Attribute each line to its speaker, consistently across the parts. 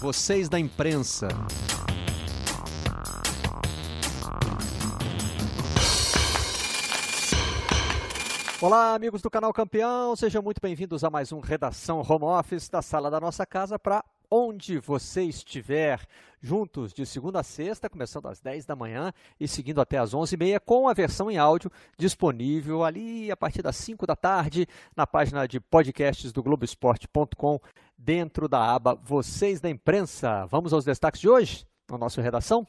Speaker 1: vocês da imprensa. Olá, amigos do canal Campeão, sejam muito bem-vindos a mais um Redação Home Office da sala da nossa casa para onde você estiver, juntos de segunda a sexta, começando às 10 da manhã e seguindo até às 11h30, com a versão em áudio disponível ali a partir das 5 da tarde na página de podcasts do Globoesporte.com, dentro da aba Vocês da Imprensa. Vamos aos destaques de hoje na nossa redação?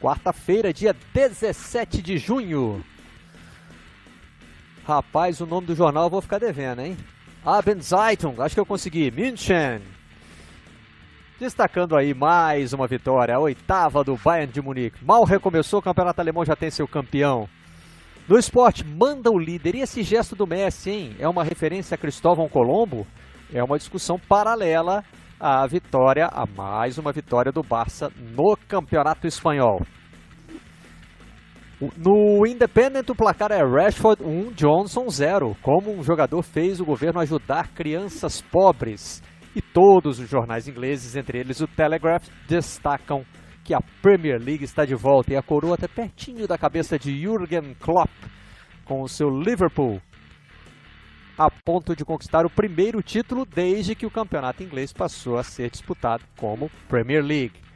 Speaker 1: Quarta-feira, dia 17 de junho. Rapaz, o nome do jornal eu vou ficar devendo, hein? Abendzeitung, acho que eu consegui. München. Destacando aí mais uma vitória, a oitava do Bayern de Munique. Mal recomeçou, o campeonato alemão já tem seu campeão. No esporte, manda o líder. E esse gesto do Messi, hein? É uma referência a Cristóvão Colombo? É uma discussão paralela a vitória, a mais uma vitória do Barça no Campeonato Espanhol. No Independent, o placar é Rashford 1, Johnson 0. Como um jogador fez o governo ajudar crianças pobres. E todos os jornais ingleses, entre eles o Telegraph, destacam que a Premier League está de volta e a coroa até pertinho da cabeça de Jurgen Klopp com o seu Liverpool a ponto de conquistar o primeiro título desde que o campeonato inglês passou a ser disputado como Premier League.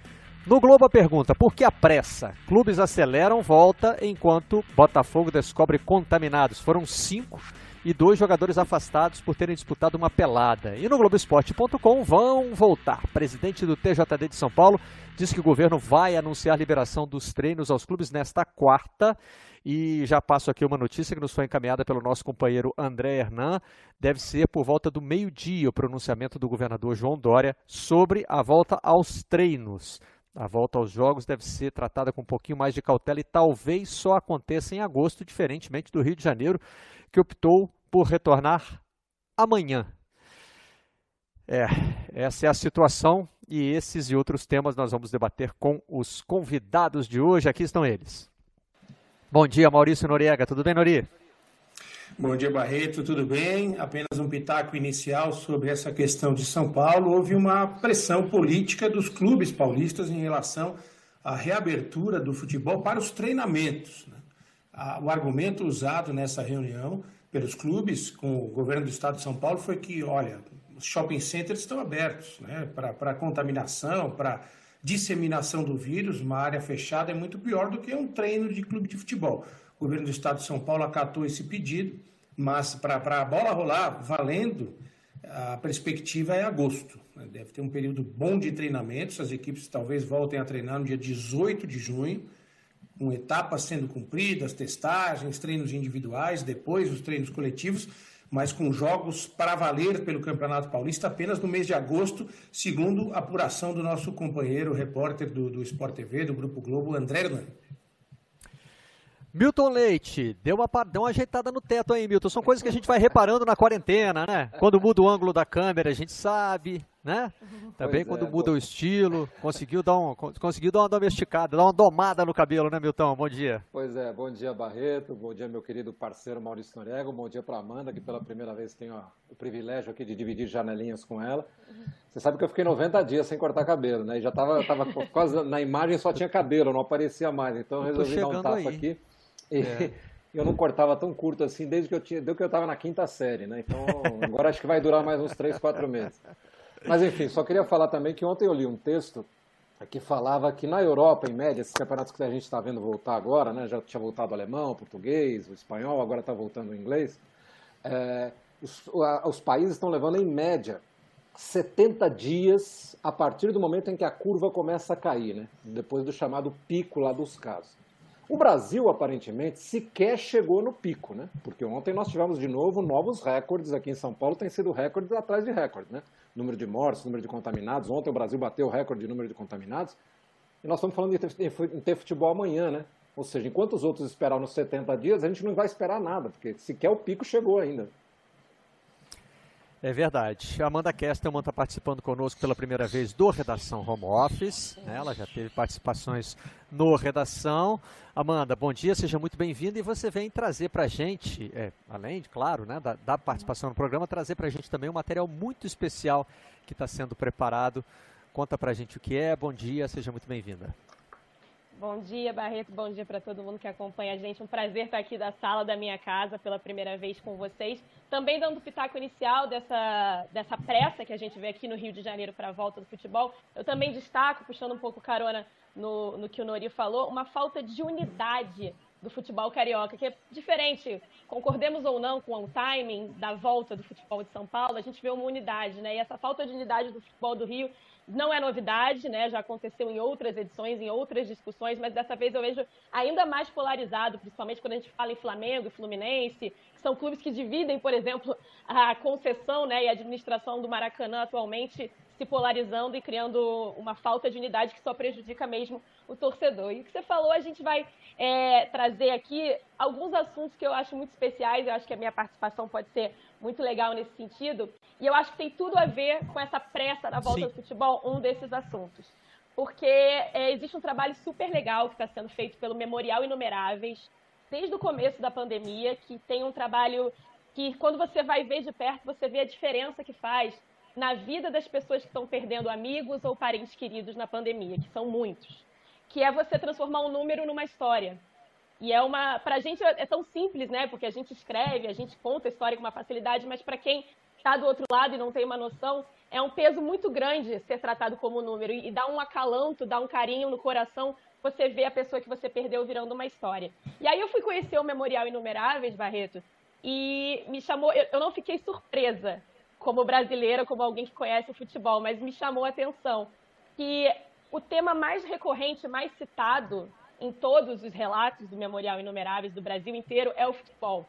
Speaker 1: No Globo a pergunta: por que a pressa? Clubes aceleram volta enquanto Botafogo descobre contaminados. Foram cinco e dois jogadores afastados por terem disputado uma pelada. E no Globoesporte.com vão voltar. Presidente do TJD de São Paulo diz que o governo vai anunciar a liberação dos treinos aos clubes nesta quarta e já passo aqui uma notícia que nos foi encaminhada pelo nosso companheiro André Hernan. Deve ser por volta do meio-dia o pronunciamento do governador João Dória sobre a volta aos treinos. A volta aos jogos deve ser tratada com um pouquinho mais de cautela e talvez só aconteça em agosto, diferentemente do Rio de Janeiro, que optou por retornar amanhã. É, essa é a situação e esses e outros temas nós vamos debater com os convidados de hoje. Aqui estão eles. Bom dia, Maurício Noriega. Tudo bem, Nori?
Speaker 2: Bom dia, Barreto. Tudo bem? Apenas um pitaco inicial sobre essa questão de São Paulo. Houve uma pressão política dos clubes paulistas em relação à reabertura do futebol para os treinamentos. Né? O argumento usado nessa reunião pelos clubes com o governo do estado de São Paulo foi que, olha, os shopping centers estão abertos né? para contaminação, para disseminação do vírus, uma área fechada é muito pior do que um treino de clube de futebol. O governo do estado de São Paulo acatou esse pedido, mas para a bola rolar valendo, a perspectiva é agosto. Deve ter um período bom de treinamentos, as equipes talvez voltem a treinar no dia 18 de junho, com etapas sendo cumpridas, testagens, treinos individuais, depois os treinos coletivos mas com jogos para valer pelo Campeonato Paulista apenas no mês de agosto, segundo a apuração do nosso companheiro repórter do, do Sport TV, do Grupo Globo, André Hernani.
Speaker 1: Milton Leite, deu uma, deu uma ajeitada no teto aí, Milton. São coisas que a gente vai reparando na quarentena, né? Quando muda o ângulo da câmera, a gente sabe né? Também pois quando é, muda pô. o estilo, conseguiu dar, um, conseguiu dar uma domesticada, dar uma domada no cabelo, né, Milton? Bom dia.
Speaker 3: Pois é, bom dia, Barreto, bom dia, meu querido parceiro Maurício Norego, bom dia para Amanda, que pela primeira vez tenho ó, o privilégio aqui de dividir janelinhas com ela. Você sabe que eu fiquei 90 dias sem cortar cabelo, né? E já tava, tava quase na imagem só tinha cabelo, não aparecia mais, então eu resolvi dar um tapa aí. aqui. É. eu não cortava tão curto assim desde que eu tinha, desde que eu estava na quinta série, né? Então agora acho que vai durar mais uns 3, 4 meses. Mas enfim, só queria falar também que ontem eu li um texto que falava que na Europa, em média, esses campeonatos que a gente está vendo voltar agora, né, já tinha voltado o alemão, o português, o espanhol, agora está voltando o inglês, é, os, os países estão levando em média 70 dias a partir do momento em que a curva começa a cair, né, depois do chamado pico lá dos casos. O Brasil, aparentemente, sequer chegou no pico, né? Porque ontem nós tivemos de novo novos recordes aqui em São Paulo, tem sido recordes atrás de recordes, né? Número de mortes, número de contaminados. Ontem o Brasil bateu o recorde de número de contaminados. E nós estamos falando de ter futebol amanhã, né? Ou seja, enquanto os outros esperaram nos 70 dias, a gente não vai esperar nada, porque sequer o pico chegou ainda.
Speaker 1: É verdade. A Amanda Kestelman está participando conosco pela primeira vez do Redação Home Office. Né? Ela já teve participações no Redação. Amanda, bom dia, seja muito bem-vinda. E você vem trazer para a gente, é, além, de, claro, né, da, da participação no programa, trazer para a gente também um material muito especial que está sendo preparado. Conta para a gente o que é. Bom dia, seja muito bem-vinda.
Speaker 4: Bom dia, Barreto. Bom dia para todo mundo que acompanha a gente. Um prazer estar aqui da sala da minha casa pela primeira vez com vocês. Também dando o pitaco inicial dessa, dessa pressa que a gente vê aqui no Rio de Janeiro para a volta do futebol. Eu também destaco, puxando um pouco carona no, no que o Nori falou, uma falta de unidade do futebol carioca, que é diferente, concordemos ou não com o timing da volta do futebol de São Paulo, a gente vê uma unidade, né? E essa falta de unidade do futebol do Rio não é novidade, né? Já aconteceu em outras edições, em outras discussões, mas dessa vez eu vejo ainda mais polarizado, principalmente quando a gente fala em Flamengo e Fluminense, que são clubes que dividem, por exemplo, a concessão né, e a administração do Maracanã atualmente se polarizando e criando uma falta de unidade que só prejudica mesmo o torcedor. E o que você falou, a gente vai é, trazer aqui alguns assuntos que eu acho muito especiais, eu acho que a minha participação pode ser muito legal nesse sentido. E eu acho que tem tudo a ver com essa pressa da volta Sim. do futebol, um desses assuntos. Porque é, existe um trabalho super legal que está sendo feito pelo Memorial Inumeráveis, desde o começo da pandemia, que tem um trabalho que, quando você vai ver de perto, você vê a diferença que faz na vida das pessoas que estão perdendo amigos ou parentes queridos na pandemia, que são muitos. Que é você transformar um número numa história. E é uma. Para a gente é tão simples, né? Porque a gente escreve, a gente conta a história com uma facilidade, mas para quem está do outro lado e não tem uma noção, é um peso muito grande ser tratado como número e dá um acalanto, dá um carinho no coração você vê a pessoa que você perdeu virando uma história. E aí eu fui conhecer o Memorial Inumeráveis, Barreto, e me chamou, eu não fiquei surpresa como brasileira, como alguém que conhece o futebol, mas me chamou a atenção que o tema mais recorrente, mais citado em todos os relatos do Memorial Inumeráveis do Brasil inteiro é o futebol.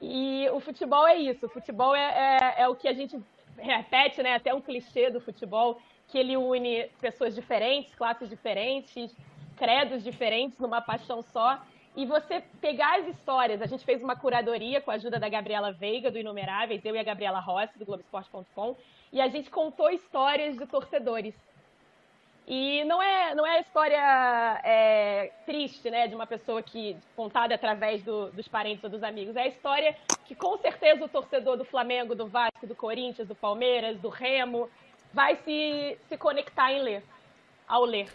Speaker 4: E o futebol é isso, o futebol é, é, é o que a gente repete, né, até um clichê do futebol, que ele une pessoas diferentes, classes diferentes, credos diferentes numa paixão só. E você pegar as histórias, a gente fez uma curadoria com a ajuda da Gabriela Veiga, do Inumeráveis, eu e a Gabriela Rossi, do Globoesporte.com, e a gente contou histórias de torcedores e não é, não é a história é, triste, né, de uma pessoa que contada através do, dos parentes ou dos amigos. É a história que com certeza o torcedor do Flamengo, do Vasco, do Corinthians, do Palmeiras, do Remo, vai se, se conectar em ler, ao ler.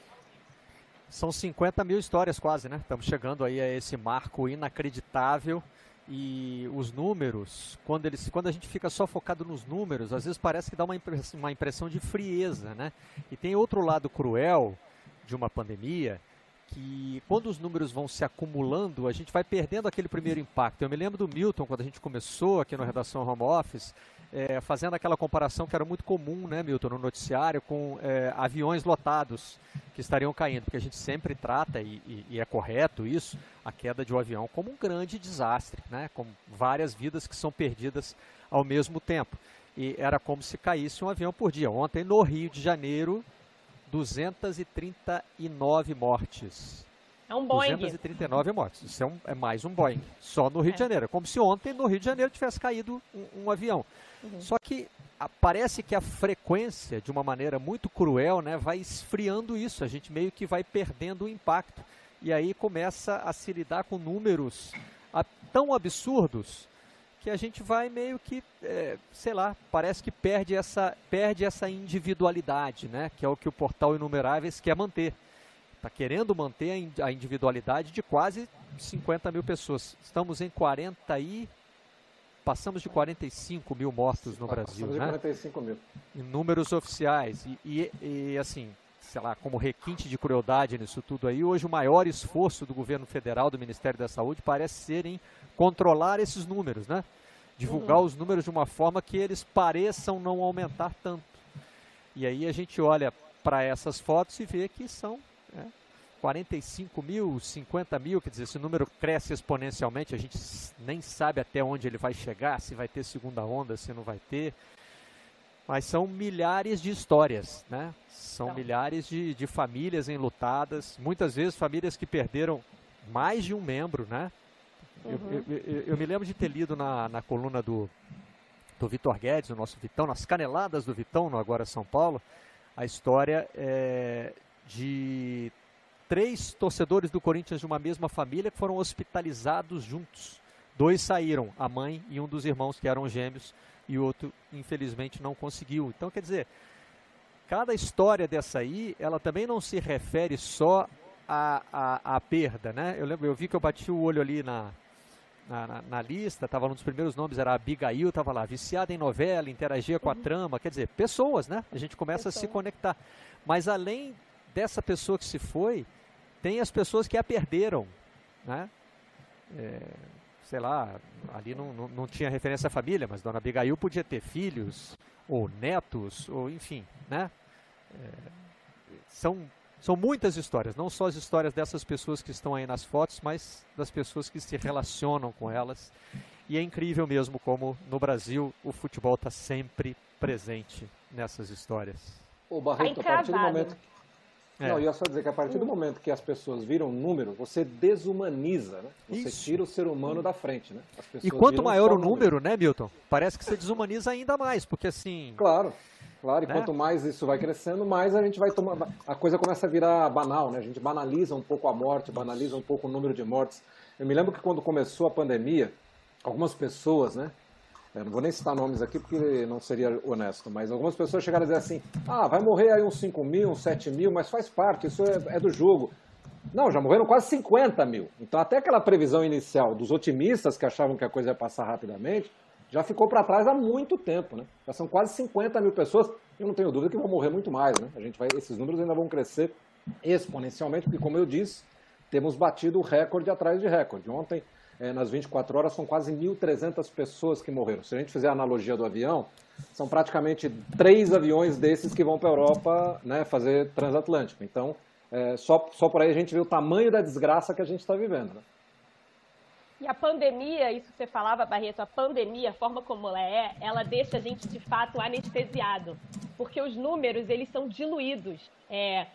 Speaker 1: São 50 mil histórias quase, né? Estamos chegando aí a esse marco inacreditável e os números, quando, eles, quando a gente fica só focado nos números, às vezes parece que dá uma impressão, uma impressão de frieza, né? E tem outro lado cruel de uma pandemia, que quando os números vão se acumulando, a gente vai perdendo aquele primeiro impacto. Eu me lembro do Milton, quando a gente começou aqui na redação Home Office, é, fazendo aquela comparação que era muito comum, né, Milton, no noticiário, com é, aviões lotados que estariam caindo, porque a gente sempre trata, e, e, e, é correto isso, a queda de um avião como um grande desastre, né, com várias vidas que são perdidas ao mesmo tempo. E era como se caísse um avião por dia. Ontem, no Rio de Janeiro, 239 mortes.
Speaker 4: É um Boeing.
Speaker 1: 239 mortes. Isso é, um, é mais um Boeing. Só no Rio é. de Janeiro. É como se ontem no Rio de Janeiro tivesse caído um, um avião. Uhum. Só que a, parece que a frequência, de uma maneira muito cruel, né, vai esfriando isso. A gente meio que vai perdendo o impacto. E aí começa a se lidar com números a, tão absurdos que a gente vai meio que, é, sei lá, parece que perde essa, perde essa individualidade, né? Que é o que o portal Inumeráveis quer manter. Está querendo manter a individualidade de quase 50 mil pessoas. Estamos em 40 e passamos de 45 mil mortos no Brasil,
Speaker 3: passamos né? de 45 mil.
Speaker 1: Em números oficiais. E, e, e, assim, sei lá, como requinte de crueldade nisso tudo aí, hoje o maior esforço do governo federal, do Ministério da Saúde, parece ser em controlar esses números, né? Divulgar uhum. os números de uma forma que eles pareçam não aumentar tanto. E aí a gente olha para essas fotos e vê que são né, 45 mil, 50 mil, quer dizer, esse número cresce exponencialmente, a gente nem sabe até onde ele vai chegar, se vai ter segunda onda, se não vai ter. Mas são milhares de histórias, né? São então. milhares de, de famílias enlutadas, muitas vezes famílias que perderam mais de um membro, né? Uhum. Eu, eu, eu, me lembro de ter lido na, na coluna do, do Vitor Guedes, o nosso Vitão, nas caneladas do Vitão, no Agora São Paulo, a história é de três torcedores do Corinthians de uma mesma família que foram hospitalizados juntos. Dois saíram, a mãe e um dos irmãos que eram gêmeos, e o outro, infelizmente, não conseguiu. Então, quer dizer, cada história dessa aí, ela também não se refere só à, à, à perda, né? Eu lembro, eu vi que eu bati o olho ali na, na, na, na lista, estava um dos primeiros nomes, era Abigail, estava lá, viciada em novela, interagia com a uhum. trama, quer dizer, pessoas, né? A gente começa Pessoa. a se conectar. Mas além dessa pessoa que se foi, tem as pessoas que a perderam, né? É, sei lá, ali não, não, não, tinha referência à família, mas Dona Abigail podia ter filhos, ou netos, ou enfim, né? É, são, são muitas histórias, não só as histórias dessas pessoas que estão aí nas fotos, mas das pessoas que se relacionam com elas. E é incrível mesmo como no Brasil o futebol está sempre presente nessas histórias.
Speaker 3: O Barreto, tá a partir do momento é. Não, ia só dizer que a partir do momento que as pessoas viram número, você desumaniza, né? Você Isso. tira o ser humano da frente, né?
Speaker 1: e quanto maior o número, número, né, Milton? Parece que você desumaniza ainda mais, porque assim...
Speaker 3: Claro, claro. E né? quanto mais isso vai crescendo, mais a gente vai tomar... A coisa começa a virar banal, né? A gente banaliza um pouco a morte, banaliza um pouco o número de mortes. Eu me lembro que quando começou a pandemia, algumas pessoas, né? Eu não vou nem citar nomes aqui porque não seria honesto, mas algumas pessoas chegaram a dizer assim: ah, vai morrer aí uns 5 mil, uns 7 mil, mas faz parte, isso é, é do jogo. Não, já morreram quase 50 mil. Então, até aquela previsão inicial dos otimistas que achavam que a coisa ia passar rapidamente, já ficou para trás há muito tempo, né? Já são quase 50 mil pessoas. Eu não tenho dúvida que vão morrer muito mais, né? A gente vai, esses números ainda vão crescer exponencialmente, porque, como eu disse, temos batido recorde atrás de recorde. Ontem, é, nas 24 horas, são quase 1.300 pessoas que morreram. Se a gente fizer a analogia do avião, são praticamente três aviões desses que vão para a Europa né, fazer transatlântico. Então, é, só, só por aí a gente vê o tamanho da desgraça que a gente está vivendo. Né?
Speaker 4: E a pandemia, isso que você falava, Barreto, a pandemia, a forma como ela é, ela deixa a gente de fato anestesiado, porque os números eles são diluídos. É,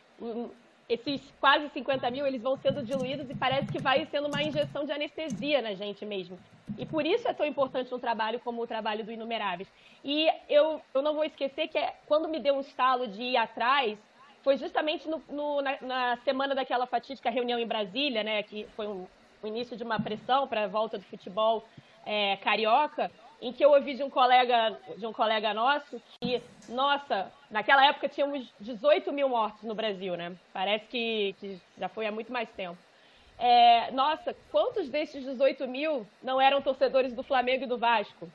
Speaker 4: esses quase 50 mil, eles vão sendo diluídos e parece que vai sendo uma injeção de anestesia na gente mesmo. E por isso é tão importante um trabalho como o trabalho do Inumeráveis. E eu, eu não vou esquecer que é, quando me deu um estalo de ir atrás, foi justamente no, no, na, na, semana daquela fatídica reunião em Brasília, né, que foi um, o início de uma pressão para a volta do futebol é, carioca, em que eu ouvi de um colega, de um colega nosso que, nossa, naquela época tínhamos 18 mil mortos no Brasil, né? Parece que, que já foi há muito mais tempo. É, nossa, quantos desses 18 mil não eram torcedores do Flamengo e do Vasco?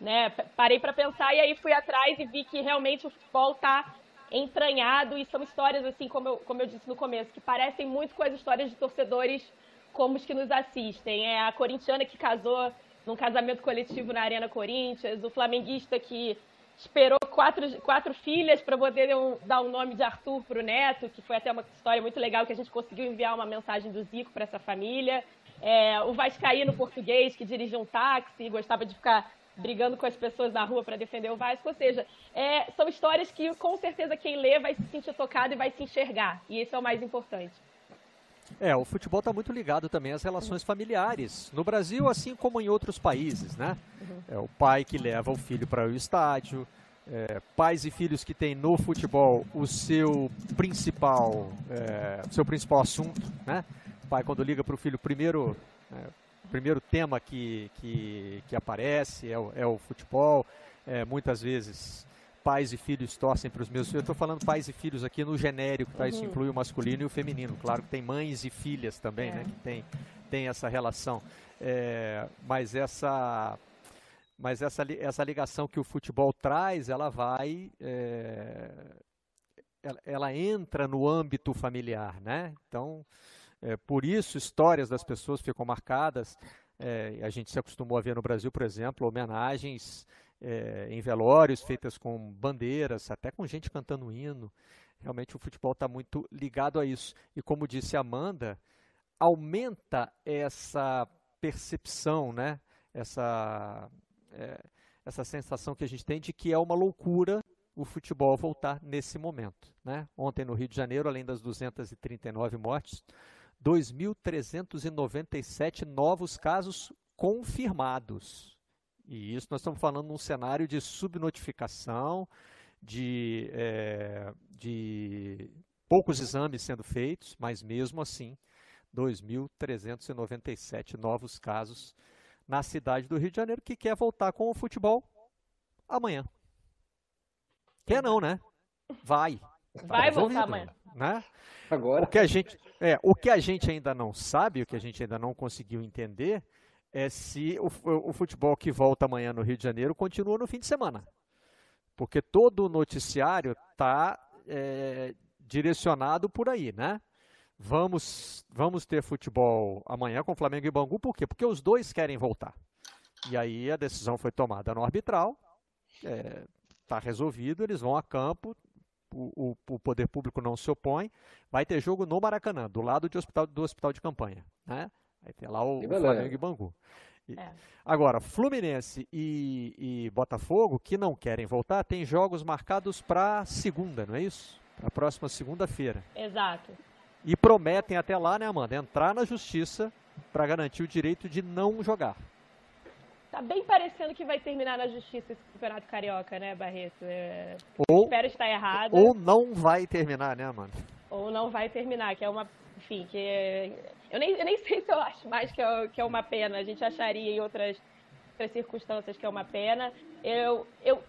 Speaker 4: Né? Parei para pensar e aí fui atrás e vi que realmente o futebol está entranhado e são histórias, assim, como eu, como eu disse no começo, que parecem muito com as histórias de torcedores como os que nos assistem. É a corintiana que casou num casamento coletivo na Arena Corinthians, o flamenguista que esperou quatro, quatro filhas para poder dar o um nome de Arthur para o neto, que foi até uma história muito legal que a gente conseguiu enviar uma mensagem do Zico para essa família. É, o Vascaíno português que dirigia um táxi, gostava de ficar brigando com as pessoas na rua para defender o Vasco. Ou seja, é, são histórias que com certeza quem lê vai se sentir tocado e vai se enxergar. E isso é o mais importante.
Speaker 1: É, o futebol está muito ligado também às relações familiares. No Brasil, assim como em outros países, né? É o pai que leva o filho para o estádio, é, pais e filhos que têm no futebol o seu principal, é, seu principal assunto, né? O pai quando liga para o filho, primeiro, é, primeiro tema que, que, que aparece é o, é o futebol. É, muitas vezes pais e filhos torcem para os meus filhos. Eu estou falando pais e filhos aqui no genérico, tá? Isso uhum. inclui o masculino e o feminino. Claro que tem mães e filhas também, é. né? Que tem, tem essa relação. É, mas essa mas essa, essa ligação que o futebol traz, ela vai, é, ela, ela, entra no âmbito familiar, né? Então, é, por isso histórias das pessoas ficam marcadas. É, a gente se acostumou a ver no Brasil, por exemplo, homenagens é, em velórios feitas com bandeiras, até com gente cantando hino. Realmente o futebol está muito ligado a isso. E como disse Amanda, aumenta essa percepção, né? essa, é, essa sensação que a gente tem de que é uma loucura o futebol voltar nesse momento. Né? Ontem no Rio de Janeiro, além das 239 mortes, 2.397 novos casos confirmados E isso nós estamos falando num cenário de subnotificação, de, é, de poucos exames sendo feitos, mas mesmo assim, 2.397 novos casos na cidade do Rio de Janeiro, que quer voltar com o futebol amanhã. Quer não, né? Vai.
Speaker 4: Vai tá voltar amanhã.
Speaker 1: Né?
Speaker 3: Agora.
Speaker 1: O que, a gente, é, o que a gente ainda não sabe, o que a gente ainda não conseguiu entender, é se o, o futebol que volta amanhã no Rio de Janeiro continua no fim de semana. Porque todo o noticiário está é, direcionado por aí, né? Vamos, vamos ter futebol amanhã com Flamengo e Bangu, por quê? Porque os dois querem voltar. E aí a decisão foi tomada no arbitral, está é, tá resolvido, eles vão a campo, o, o, o, poder público não se opõe, vai ter jogo no Maracanã, do lado de hospital, do hospital de campanha. Né? Vai ter lá o, o Flamengo e Bangu. E, é. Agora, Fluminense e, e, Botafogo, que não querem voltar, tem jogos marcados para segunda, não é isso? Para a próxima segunda-feira.
Speaker 4: Exato.
Speaker 1: E prometem até lá, né, Amanda, entrar na justiça para garantir o direito de não jogar.
Speaker 4: Tá bem parecendo que vai terminar na justiça esse campeonato carioca, né, Barreto? É...
Speaker 1: Ou,
Speaker 4: Espero estar errado.
Speaker 1: Ou não vai terminar, né, Amanda?
Speaker 4: Ou não vai terminar, que é uma. Enfim, que. Eu, nem, eu nem sei se eu acho mais que é, que é uma pena. A gente acharia em outras, outras circunstâncias que é uma pena. Eu, eu,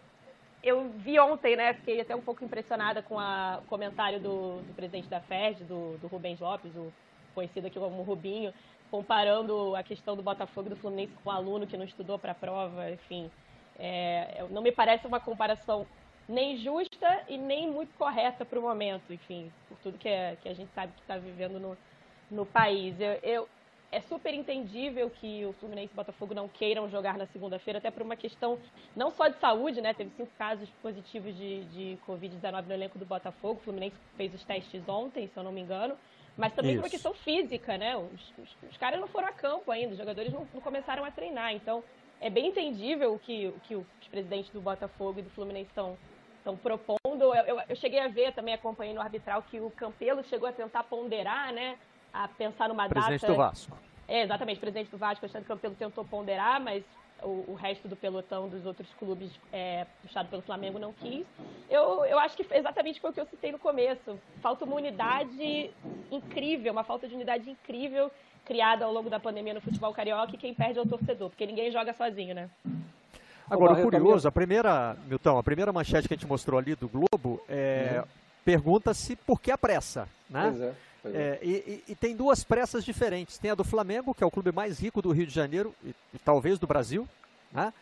Speaker 4: eu vi ontem, né? Fiquei até um pouco impressionada com a, o comentário do, do presidente da FED, do, do Rubens Lopes, o conhecido aqui como Rubinho, comparando a questão do Botafogo e do Fluminense com o aluno que não estudou para a prova, enfim. É, não me parece uma comparação nem justa e nem muito correta para o momento, enfim, por tudo que, é, que a gente sabe que está vivendo no, no país. Eu, eu, é super entendível que o Fluminense e o Botafogo não queiram jogar na segunda-feira, até por uma questão não só de saúde, né? Teve cinco casos positivos de, de Covid-19 no elenco do Botafogo. O Fluminense fez os testes ontem, se eu não me engano. Mas também Isso. por uma questão física, né? Os, os, os, caras não foram a campo ainda, os jogadores não, não, começaram a treinar. Então, é bem entendível o que, o que os presidentes do Botafogo e do Fluminense estão estão propondo. Eu, eu, eu, cheguei a ver, também acompanhei no arbitral, que o Campelo chegou a tentar ponderar, né? A pensar numa
Speaker 1: presidente
Speaker 4: data.
Speaker 1: Presidente do Vasco.
Speaker 4: É, exatamente, presidente do Vasco, Alexandre Campelo tentou ponderar, mas o, o, resto do pelotão dos outros clubes é, puxado pelo Flamengo não quis. Eu, eu acho que exatamente foi o que eu citei no começo. Falta uma unidade incrível, uma falta de unidade incrível criada ao longo da pandemia no futebol carioca e quem perde é o torcedor, porque ninguém joga sozinho, né?
Speaker 1: Agora, o curioso, a primeira, Milton, a primeira manchete que a gente mostrou ali do Globo é, uhum. pergunta-se por que a pressa, né? Pois é. É, e, e, tem duas pressas diferentes. Tem a do Flamengo, que é o clube mais rico do Rio de Janeiro e, e talvez do Brasil, né?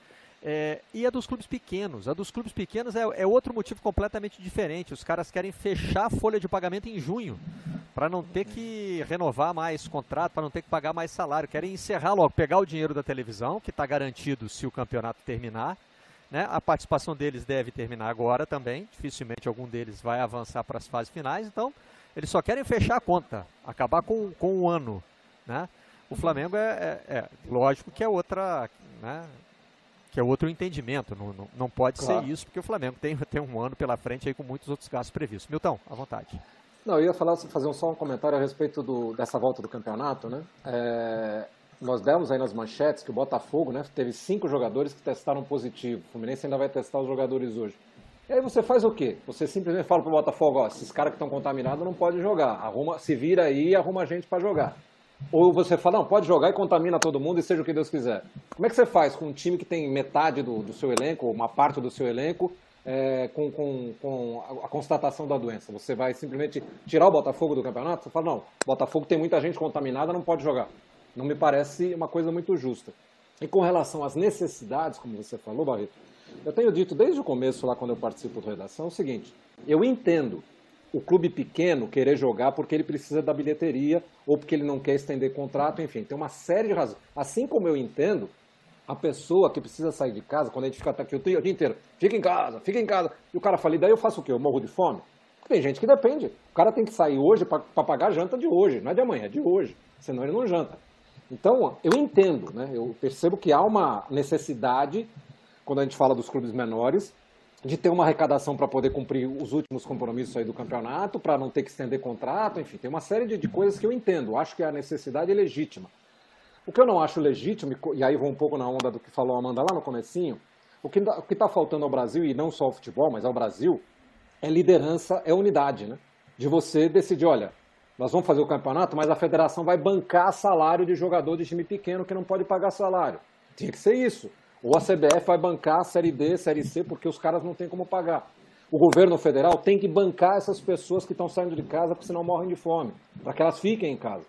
Speaker 1: É, e a dos clubes pequenos. A dos clubes pequenos é, é, outro motivo completamente diferente. Os caras querem fechar a folha de pagamento em junho, para não ter que renovar mais contrato, para não ter que pagar mais salário. Querem encerrar logo, pegar o dinheiro da televisão, que está garantido se o campeonato terminar. Né? A participação deles deve terminar agora também. Dificilmente algum deles vai avançar para as fases finais. Então, eles só querem fechar a conta, acabar com, com o ano. Né? O Flamengo é, é, é lógico que é outra, né? que é outro entendimento. Não, não, não pode claro. ser isso, porque o Flamengo tem, tem um ano pela frente aí com muitos outros gastos previstos. Milton, à vontade.
Speaker 3: Não, eu ia falar, fazer só um comentário a respeito do, dessa volta do campeonato, né? É, nós demos aí nas manchetes que o Botafogo, né, teve cinco jogadores que testaram positivo. O Fluminense ainda vai testar os jogadores hoje. E aí você faz o quê? Você simplesmente fala pro Botafogo, ó, esses caras que estão contaminados não podem jogar. Arruma, se vira aí e arruma gente para jogar. Ou você fala, não, pode jogar e contamina todo mundo e seja o que Deus quiser. Como é que você faz com um time que tem metade do, do seu elenco, ou uma parte do seu elenco, é, com, com, com a, constatação da doença? Você vai simplesmente tirar o Botafogo do campeonato? Você fala, não, Botafogo tem muita gente contaminada, não pode jogar. Não me parece uma coisa muito justa. E com relação às necessidades, como você falou, Barreto, eu tenho dito desde o começo, lá quando eu participo da redação, o seguinte: eu entendo o clube pequeno querer jogar porque ele precisa da bilheteria ou porque ele não quer estender contrato, enfim, tem uma série de razões. Assim como eu entendo a pessoa que precisa sair de casa, quando a gente fica aqui o dia inteiro, fica em casa, fica em casa, e o cara fala, e daí eu faço o quê? Eu morro de fome? Tem gente que depende. O cara tem que sair hoje para pagar a janta de hoje, não é de amanhã, é de hoje, senão ele não janta. Então, eu entendo, né? eu percebo que há uma necessidade quando a gente fala dos clubes menores, de ter uma arrecadação para poder cumprir os últimos compromissos aí do campeonato, para não ter que estender contrato, enfim, tem uma série de, de, coisas que eu entendo, acho que a necessidade é legítima. O que eu não acho legítimo, e aí vou um pouco na onda do que falou a Amanda lá no comecinho, o que está faltando ao Brasil, e não só ao futebol, mas ao Brasil, é liderança, é unidade, né? De você decidir, olha, nós vamos fazer o campeonato, mas a federação vai bancar salário de jogador de time pequeno que não pode pagar salário. Tinha que ser isso. Ou a CBF vai bancar a Série D, Série C, porque os caras não têm como pagar. O governo federal tem que bancar essas pessoas que estão saindo de casa, porque senão morrem de fome, para que elas fiquem em casa.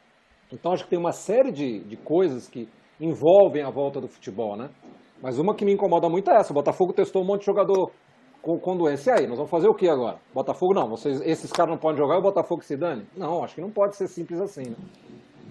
Speaker 3: Então acho que tem uma série de, de coisas que envolvem a volta do futebol, né? Mas uma que me incomoda muito é essa. O Botafogo testou um monte de jogador com, com doença. E aí, nós vamos fazer o que agora? Botafogo não, vocês, esses caras não podem jogar e o Botafogo se dane? Não, acho que não pode ser simples assim, né?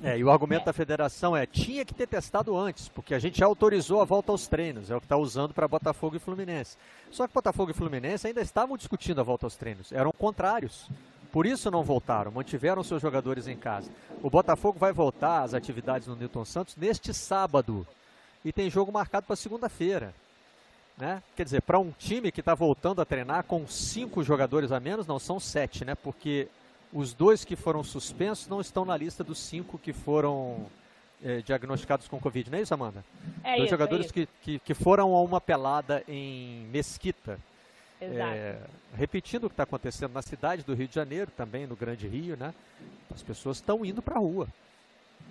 Speaker 1: É, e o argumento da federação é, tinha que ter testado antes, porque a gente já autorizou a volta aos treinos, é o que está usando para Botafogo e Fluminense. Só que Botafogo e Fluminense ainda estavam discutindo a volta aos treinos, eram contrários. Por isso não voltaram, mantiveram seus jogadores em casa. O Botafogo vai voltar às atividades no Newton Santos neste sábado. E tem jogo marcado para segunda-feira. Né? Quer dizer, para um time que está voltando a treinar com cinco jogadores a menos, não, são sete, né? Porque os dois que foram suspensos não estão na lista dos cinco que foram é, diagnosticados com Covid, não é isso, Amanda?
Speaker 4: É
Speaker 1: dois
Speaker 4: isso,
Speaker 1: jogadores
Speaker 4: é
Speaker 1: que, que, que, foram a uma pelada em Mesquita.
Speaker 4: Exato.
Speaker 1: É, repetindo o que está acontecendo na cidade do Rio de Janeiro, também no Grande Rio, né? As pessoas estão indo para a rua.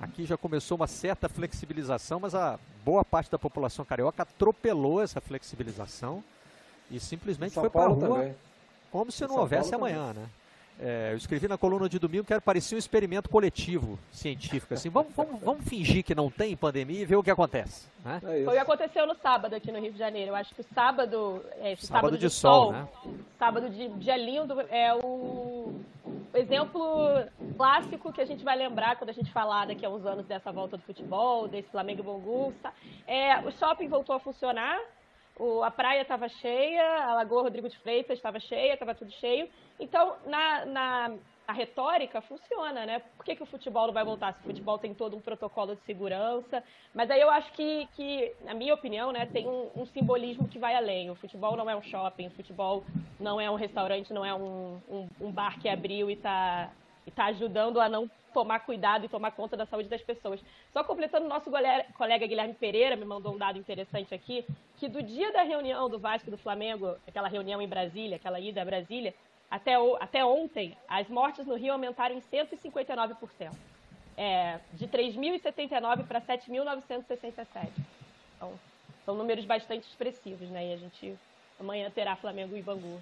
Speaker 1: Aqui já começou uma certa flexibilização, mas a boa parte da população carioca atropelou essa flexibilização e simplesmente foi para a rua
Speaker 3: também.
Speaker 1: como se não
Speaker 3: São
Speaker 1: houvesse
Speaker 3: Paulo
Speaker 1: amanhã, né? É, eu escrevi na coluna de domingo que era parecia um experimento coletivo científico. Assim, vamos, vamos, vamos fingir que não tem pandemia e ver o que acontece. Né?
Speaker 3: É.
Speaker 4: Foi o que aconteceu no sábado aqui no Rio de Janeiro. Eu acho que o sábado, é,
Speaker 1: Sábado
Speaker 4: sábado,
Speaker 1: de sol, né?
Speaker 4: sábado de dia lindo é o exemplo clássico que a gente vai lembrar quando a gente falar daqui a uns anos dessa volta do futebol, desse Flamengo e Bangu. É, o shopping voltou a funcionar, o, a praia estava cheia, a Lagoa Rodrigo de Freitas estava cheia, estava tudo cheio. Então, na, na a retórica funciona, né? Por que, que o futebol não vai voltar? Se o futebol tem todo um protocolo de segurança. Mas aí eu acho que, que na minha opinião, né, tem um, um simbolismo que vai além. O futebol não é um shopping, o futebol não é um restaurante, não é um, um, um bar que abriu e está e tá ajudando a não tomar cuidado e tomar conta da saúde das pessoas. Só completando, nosso colega Guilherme Pereira me mandou um dado interessante aqui, que do dia da reunião do Vasco e do Flamengo, aquela reunião em Brasília, aquela ida a Brasília, até, o, até ontem, as mortes no Rio aumentaram em 159%. É, de 3.079 para 7.967. Então, são números bastante expressivos, né? E a gente amanhã terá Flamengo e Bangu.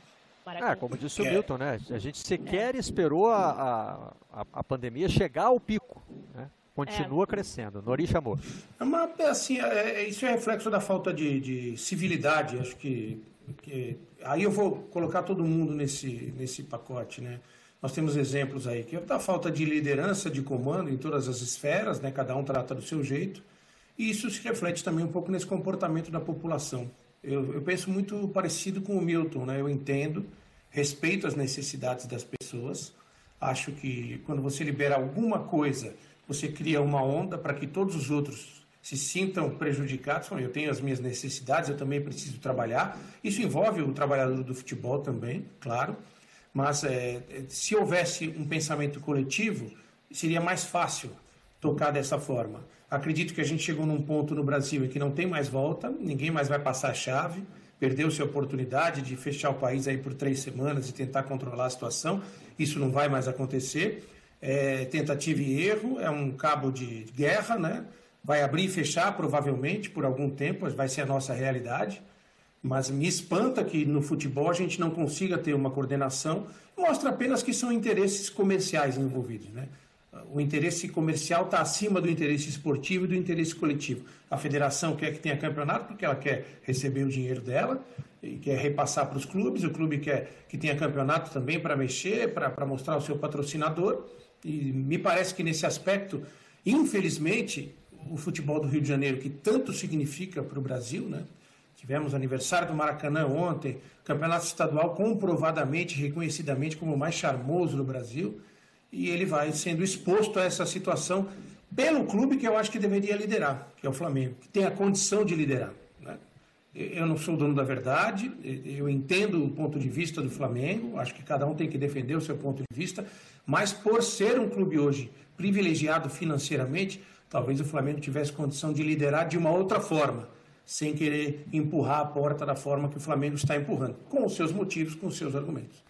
Speaker 1: É, como disse o
Speaker 2: É.
Speaker 1: Milton, né? A gente sequer esperou a, a, a pandemia chegar ao pico. Né? Continua crescendo. Nori chamou.
Speaker 2: É uma, é assim, é- é- isso é reflexo da falta de, de civilidade, acho que, que- Aí eu vou colocar todo mundo nesse, nesse pacote, né? Nós temos exemplos aí, que é da falta de liderança, de comando em todas as esferas, né? Cada um trata do seu jeito. E isso se reflete também um pouco nesse comportamento da população. Eu, eu penso muito parecido com o Milton, né? Eu entendo, respeito as necessidades das pessoas. Acho que quando você libera alguma coisa, você cria uma onda para que todos os outros se sintam prejudicados. Eu tenho as minhas necessidades, eu também preciso trabalhar. Isso envolve o trabalhador do futebol também, claro. Mas é, se houvesse um pensamento coletivo, seria mais fácil tocar dessa forma. Acredito que a gente chegou num ponto no Brasil em que não tem mais volta, ninguém mais vai passar a chave, perdeu-se a oportunidade de fechar o país aí por três semanas e tentar controlar a situação. Isso não vai mais acontecer. É, tentativa e erro, é um cabo de guerra, né? Vai abrir e fechar provavelmente por algum tempo, vai ser a nossa realidade. Mas me espanta que no futebol a gente não consiga ter uma coordenação. Mostra apenas que são interesses comerciais envolvidos, né? O interesse comercial está acima do interesse esportivo e do interesse coletivo. A federação quer que tenha campeonato porque ela quer receber o dinheiro dela e quer repassar para os clubes. O clube quer que tenha campeonato também para mexer, para mostrar o seu patrocinador. E me parece que nesse aspecto, infelizmente, o futebol do Rio de Janeiro, que tanto significa para o Brasil, né? Tivemos aniversário do Maracanã ontem, campeonato estadual comprovadamente, reconhecidamente como o mais charmoso do Brasil, e ele vai sendo exposto a essa situação pelo clube que eu acho que deveria liderar, que é o Flamengo, que tem a condição de liderar. né? Eu não sou dono da verdade, eu entendo o ponto de vista do Flamengo, acho que cada um tem que defender o seu ponto de vista, mas por ser um clube hoje privilegiado financeiramente, talvez o Flamengo tivesse condição de liderar de uma outra forma, sem querer empurrar a porta da forma que o Flamengo está empurrando, com os seus motivos, com os seus argumentos.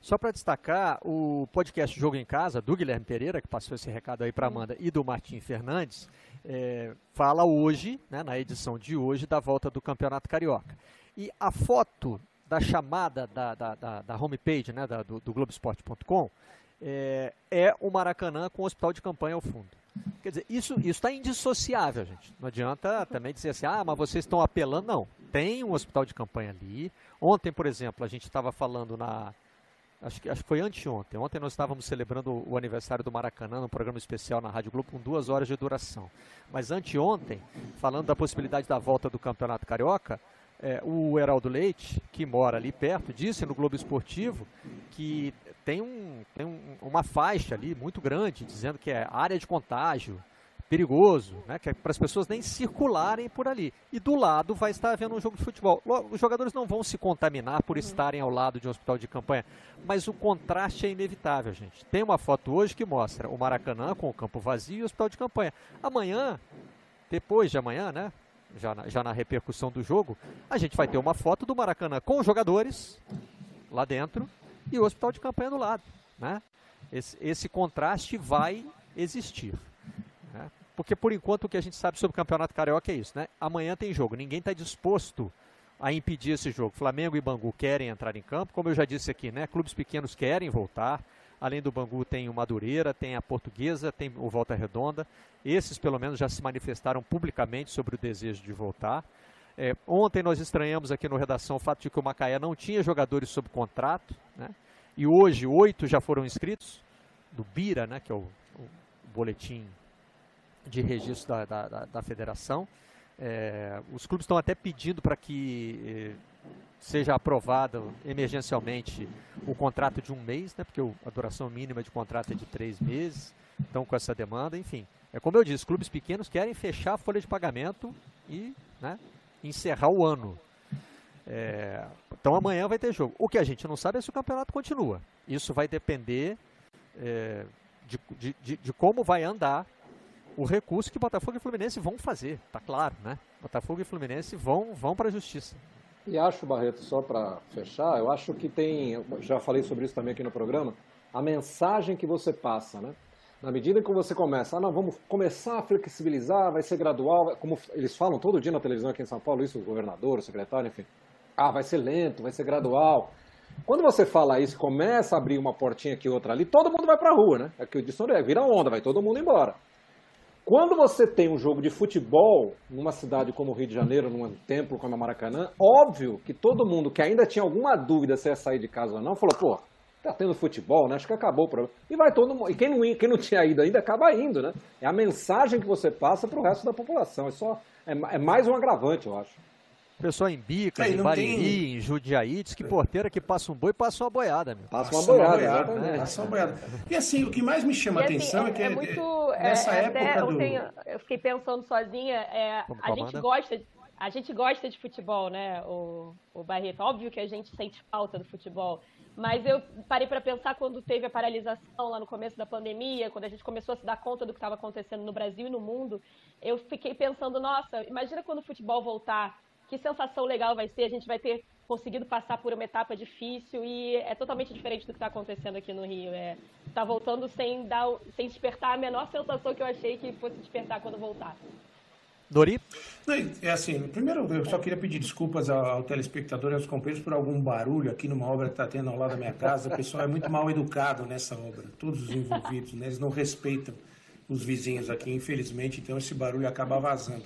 Speaker 1: Só para destacar, o podcast Jogo em Casa, do Guilherme Pereira, que passou esse recado aí para Amanda, e do Martim Fernandes, é, fala hoje, né, na edição de hoje, da volta do Campeonato Carioca. E a foto da chamada da, da, da, da homepage né, da, do, do Globoesporte.com é, é o Maracanã com o hospital de campanha ao fundo. Quer dizer, isso está indissociável, gente. Não adianta também dizer assim, ah, mas vocês estão apelando. Não, tem um hospital de campanha ali. Ontem, por exemplo, a gente estava falando na, acho que, acho que foi anteontem. Ontem nós estávamos celebrando o aniversário do Maracanã, num programa especial na Rádio Globo, com duas horas de duração. Mas anteontem, falando da possibilidade da volta do Campeonato Carioca, é, o Heraldo Leite, que mora ali perto, disse no Globo Esportivo que tem, um, tem um, uma faixa ali muito grande, dizendo que é área de contágio, perigoso, né, que é para as pessoas nem circularem por ali. E do lado vai estar havendo um jogo de futebol. Os jogadores não vão se contaminar por estarem ao lado de um hospital de campanha, mas o contraste é inevitável, gente. Tem uma foto hoje que mostra o Maracanã com o campo vazio e o hospital de campanha. Amanhã, depois de amanhã, né, já na, já na repercussão do jogo, a gente vai ter uma foto do Maracanã com os jogadores lá dentro e o hospital de campanha do lado, né? Esse, esse contraste vai existir. Porque por enquanto o que a gente sabe sobre o Campeonato Carioca é isso, né? Amanhã tem jogo, ninguém está disposto a impedir esse jogo. Flamengo e Bangu querem entrar em campo, como eu já disse aqui, né? Clubes pequenos querem voltar. Além do Bangu tem o Madureira, tem a Portuguesa, tem o Volta Redonda. Esses pelo menos já se manifestaram publicamente sobre o desejo de voltar. É, ontem nós estranhamos aqui no Redação o fato de que o Macaé não tinha jogadores sob contrato, né? E hoje oito já foram inscritos, do Bira, né? Que é o, o boletim de registro da, da, da, da federação. É, os clubes estão até pedindo para que eh, seja aprovado emergencialmente o contrato de um mês, né, porque a duração mínima de contrato é de três meses. Então, com essa demanda, enfim. É como eu disse, clubes pequenos querem fechar a folha de pagamento e né, encerrar o ano. É, então amanhã vai ter jogo. O que a gente não sabe é se o campeonato continua. Isso vai depender é, de, de, de, de como vai andar o recurso que Botafogo e Fluminense vão fazer, tá claro, né? Botafogo e Fluminense vão, vão para a justiça.
Speaker 3: E acho, Barreto, só para fechar, eu acho que tem, já falei sobre isso também aqui no programa, a mensagem que você passa, né? Na medida que você começa, ah, não, vamos começar a flexibilizar, vai ser gradual, como eles falam todo dia na televisão aqui em São Paulo, isso o governador, o secretário, enfim. Ah, vai ser lento, vai ser gradual. Quando você fala isso, começa a abrir uma portinha aqui outra ali, todo mundo vai para a rua, né? É que o disse é, vira onda, vai todo mundo embora. Quando você tem um jogo de futebol numa cidade como o Rio de Janeiro, num templo como a Maracanã, óbvio que todo mundo que ainda tinha alguma dúvida se ia sair de casa ou não, falou, pô, tá tendo futebol, né? Acho que acabou o problema. E vai todo mundo. E quem não, quem não tinha ido ainda acaba indo, né? É a mensagem que você passa para o resto da população. É, só, é, é mais um agravante, eu acho.
Speaker 1: Pessoal em Bica, é, em Bariri, tem... em Jundiaí, diz que porteira que passa um boi passa uma boiada, meu.
Speaker 2: Passa, uma boiada, boiada né? Passa uma boiada. E assim, o que mais me chama a assim, atenção é, é que é, muito, é, nessa é, época do...
Speaker 4: Tenho, eu fiquei pensando sozinha, é, a gente gosta a gente gosta de futebol, né, o, o Barreto? Óbvio que a gente sente falta do futebol. Mas eu parei para pensar quando teve a paralisação lá no começo da pandemia, quando a gente começou a se dar conta do que estava acontecendo no Brasil e no mundo, eu fiquei pensando, nossa, imagina quando o futebol voltar que sensação legal vai ser, a gente vai ter conseguido passar por uma etapa difícil e é totalmente diferente do que está acontecendo aqui no Rio. É, tá voltando sem, dar, sem despertar a menor sensação que eu achei que fosse despertar quando voltar.
Speaker 1: Dori?
Speaker 2: É assim, primeiro eu só queria pedir desculpas ao, ao telespectador e aos companheiros por algum barulho aqui numa obra que está tendo ao lado da minha casa. O pessoal é muito mal educado nessa obra, todos os envolvidos, né? eles não respeitam os vizinhos aqui, infelizmente, então esse barulho acaba vazando.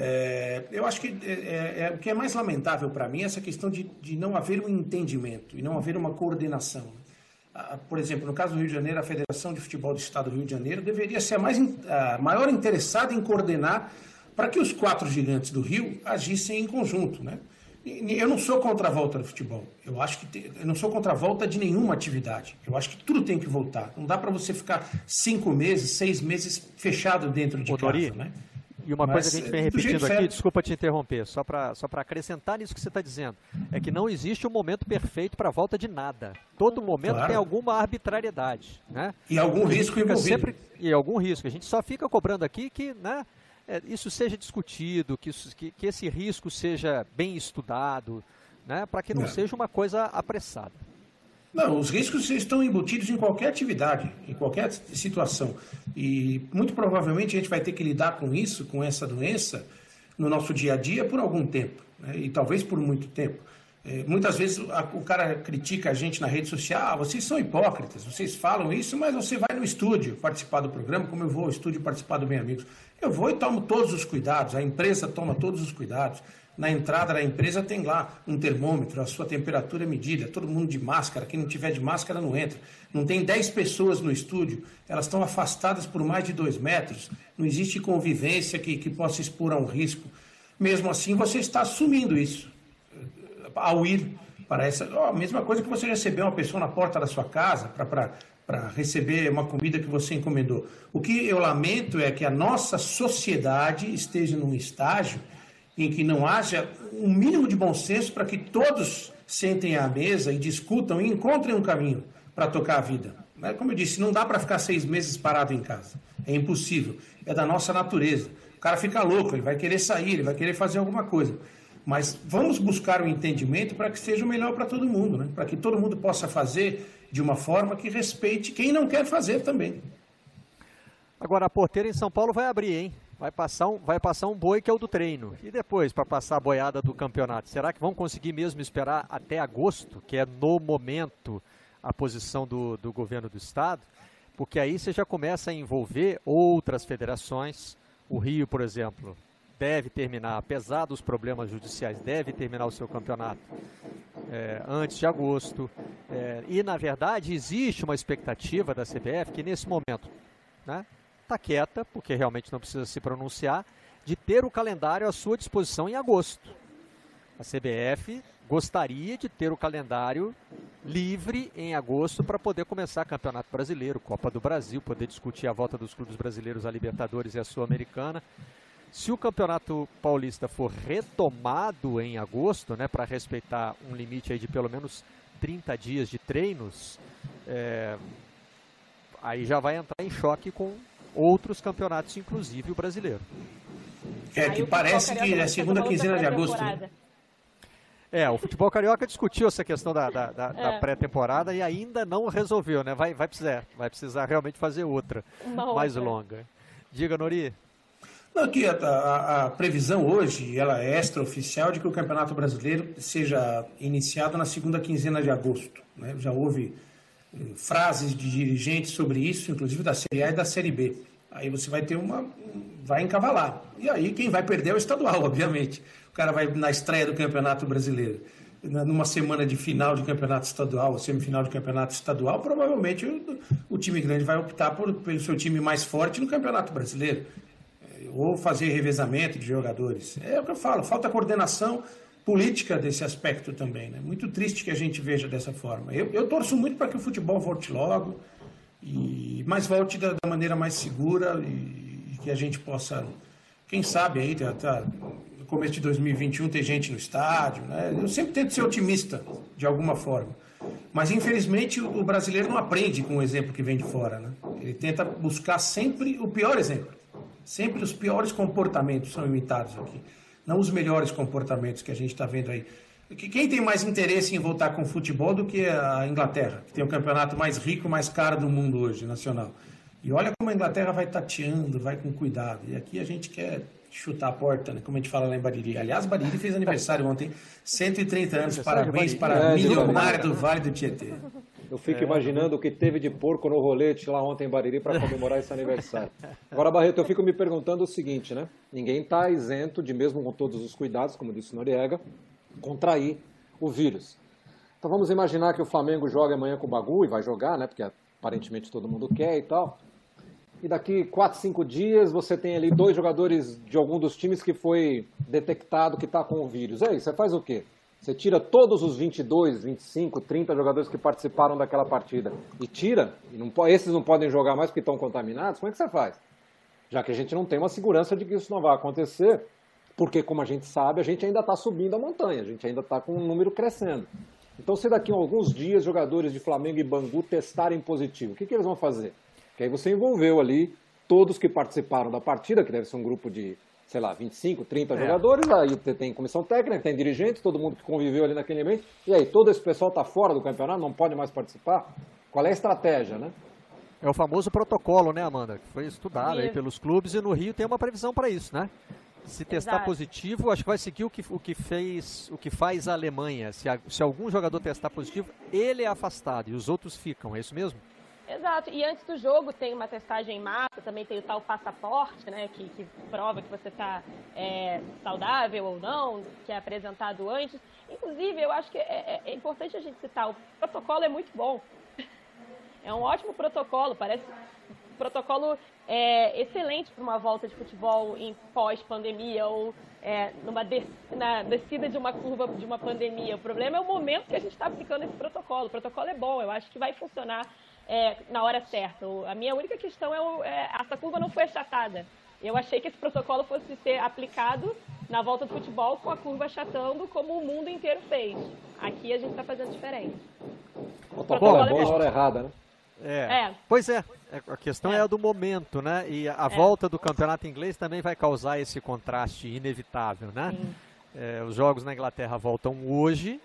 Speaker 2: É, eu acho que é, é, é, o que é mais lamentável para mim é essa questão de, de não haver um entendimento e não haver uma coordenação. Por exemplo, no caso do Rio de Janeiro, a Federação de Futebol do Estado do Rio de Janeiro deveria ser a, mais, a maior interessada em coordenar para que os quatro gigantes do Rio agissem em conjunto. Né? Eu não sou contra a volta do futebol. Eu acho que te, eu não sou contra a volta de nenhuma atividade. Eu acho que tudo tem que voltar. Não dá para você ficar cinco meses, seis meses fechado dentro de casa, né?
Speaker 1: E uma Mas, coisa que a gente vem repetindo aqui, certo. desculpa te interromper, só para só acrescentar nisso que você está dizendo, é que não existe um momento perfeito para a volta de nada. Todo momento claro. tem alguma arbitrariedade. Né?
Speaker 2: E algum risco envolvido. Sempre,
Speaker 1: e algum risco. A gente só fica cobrando aqui que né, é, isso seja discutido, que, isso, que, que, esse risco seja bem estudado, né, para que não, não seja uma coisa apressada.
Speaker 2: Não, os riscos estão embutidos em qualquer atividade, em qualquer situação. E muito provavelmente a gente vai ter que lidar com isso, com essa doença, no nosso dia a dia por algum tempo, né? e talvez por muito tempo. É, muitas vezes o cara critica a gente na rede social, ah, vocês são hipócritas, vocês falam isso, mas você vai no estúdio participar do programa, como eu vou ao estúdio participar do Bem Amigos. Eu vou e tomo todos os cuidados, a empresa toma todos os cuidados na entrada da empresa tem lá um termômetro, a sua temperatura é medida, todo mundo de máscara, quem não tiver de máscara não entra. Não tem 10 pessoas no estúdio, elas estão afastadas por mais de 2 metros, não existe convivência que, que possa expor a um risco. Mesmo assim, você está assumindo isso ao ir para essa. Oh, a mesma coisa que você receber uma pessoa na porta da sua casa para receber uma comida que você encomendou. O que eu lamento é que a nossa sociedade esteja num estágio em que não haja um mínimo de bom senso para que todos sentem à mesa e discutam e encontrem um caminho para tocar a vida. Como eu disse, não dá para ficar seis meses parado em casa. É impossível. É da nossa natureza. O cara fica louco, ele vai querer sair, ele vai querer fazer alguma coisa. Mas vamos buscar o um entendimento para que seja o melhor para todo mundo, né? para que todo mundo possa fazer de uma forma que respeite quem não quer fazer também.
Speaker 1: Agora, a porteira em São Paulo vai abrir, hein? Vai passar um, vai passar um boi que é o do treino. E depois, para passar a boiada do campeonato? Será que vão conseguir mesmo esperar até agosto, que é no momento a posição do, do governo do estado? Porque aí você já começa a envolver outras federações. O Rio, por exemplo, deve terminar, apesar dos problemas judiciais, deve terminar o seu campeonato é, antes de agosto. É, e, na verdade, existe uma expectativa da CBF que, nesse momento, né, está quieta, porque realmente não precisa se pronunciar, de ter o calendário à sua disposição em agosto. A CBF gostaria de ter o calendário livre em agosto para poder começar Campeonato Brasileiro, Copa do Brasil, poder discutir a volta dos clubes brasileiros à Libertadores e à Sul-Americana. Se o Campeonato Paulista for retomado em agosto, né, para respeitar um limite aí de pelo menos 30 dias de treinos, é, aí já vai entrar em choque com outros campeonatos, inclusive o brasileiro.
Speaker 2: É, que parece que é segunda quinzena de agosto. Né?
Speaker 1: É, o futebol carioca discutiu essa questão da, da, da, é. da pré-temporada e ainda não resolveu, né? Vai, vai, precisar, vai precisar realmente fazer outra, Uma mais outra. longa. Diga, Nori.
Speaker 2: Não, aqui a, a, a, previsão hoje, ela é extraoficial, de que o Campeonato Brasileiro seja iniciado na segunda quinzena de agosto. Né? Já houve frases de dirigentes sobre isso, inclusive da Série A e da Série B. Aí você vai ter uma. vai encavalar. E aí quem vai perder é o estadual, obviamente. O cara vai na estreia do Campeonato Brasileiro. Numa semana de final de campeonato estadual, ou semifinal de campeonato estadual, provavelmente o, o time grande vai optar por, pelo seu time mais forte no Campeonato Brasileiro. Ou fazer revezamento de jogadores. É o que eu falo, falta coordenação política desse aspecto também. Né? Muito triste que a gente veja dessa forma. Eu, eu torço muito para que o futebol volte logo, e, mas volte da, da maneira mais segura e, e, que a gente possa, quem sabe aí, tá, tá, no começo de 2021 ter gente no estádio. Né? Eu sempre tento ser otimista de alguma forma. Mas infelizmente o brasileiro não aprende com o exemplo que vem de fora. Né? Ele tenta buscar sempre o pior exemplo. Sempre os piores comportamentos são imitados aqui não os melhores comportamentos que a gente está vendo aí. Quem tem mais interesse em voltar com o futebol do que a Inglaterra, que tem o campeonato mais rico, mais caro do mundo hoje, nacional? E olha como a Inglaterra vai tateando, vai com cuidado. E aqui a gente quer chutar a porta, né? como a gente fala lá em Bariri. Aliás, Bariri fez aniversário ontem, 130 anos, parabéns para a milionária do Vale do Tietê.
Speaker 3: Eu fico é. imaginando o que teve de porco no rolete lá ontem em Bariri para comemorar esse aniversário. Agora, Barreto, eu fico me perguntando o seguinte, né? Ninguém está isento de, mesmo com todos os cuidados, como disse Noriega, contrair o vírus. Então vamos imaginar que o Flamengo joga amanhã com o Bagu e vai jogar, né? Porque aparentemente todo mundo quer e tal. E daqui 4, 5 dias você tem ali dois jogadores de algum dos times que foi detectado que está com o vírus. Aí, você faz o quê? Você tira todos os 22, 25, 30 jogadores que participaram daquela partida e tira, e não, esses não podem jogar mais porque estão contaminados, como é que você faz? já que a gente não tem uma segurança de que isso não vai acontecer, porque, como a gente sabe, a gente ainda está subindo a montanha, a gente ainda está com um número crescendo. Então, se daqui a alguns dias jogadores de Flamengo e Bangu testarem positivo, o que, que eles vão fazer? Que aí você envolveu ali todos que participaram da partida, que deve ser um grupo de, sei lá, 25, 30 é. jogadores, aí tem comissão técnica, tem dirigente, todo mundo que conviveu ali naquele momento, e aí todo esse pessoal está fora do campeonato, não pode mais participar? Qual é a estratégia, né?
Speaker 1: É o famoso protocolo, né, Amanda? Que foi estudado aí pelos clubes e no Rio tem uma previsão para isso, né? Se testar Exato. positivo, acho que vai seguir o que, o que fez, o que faz a Alemanha. Se, a, se algum jogador testar positivo, ele é afastado e os outros ficam, é isso mesmo?
Speaker 4: Exato. E antes do jogo tem uma testagem em massa, também tem o tal passaporte, né, que, que prova que você está é, saudável ou não, que é apresentado antes. Inclusive, eu acho que é, é, é importante a gente citar, o protocolo é muito bom. É um ótimo protocolo, parece um protocolo é, excelente para uma volta de futebol em pós-pandemia ou é, numa des na descida de uma curva de uma pandemia. O problema é o momento que a gente está aplicando esse protocolo. O protocolo é bom, eu acho que vai funcionar é, na hora certa. A minha única questão é, o, é essa curva não foi achatada. Eu achei que esse protocolo fosse ser aplicado na volta do futebol com a curva achatando como o mundo inteiro fez. Aqui a gente está fazendo diferente.
Speaker 3: O protocolo é na hora errada, né?
Speaker 1: É. é. Pois é, é, a questão é. é a do momento, né? E a é. volta do campeonato inglês também vai causar esse contraste inevitável, né? É, os jogos na Inglaterra voltam hoje,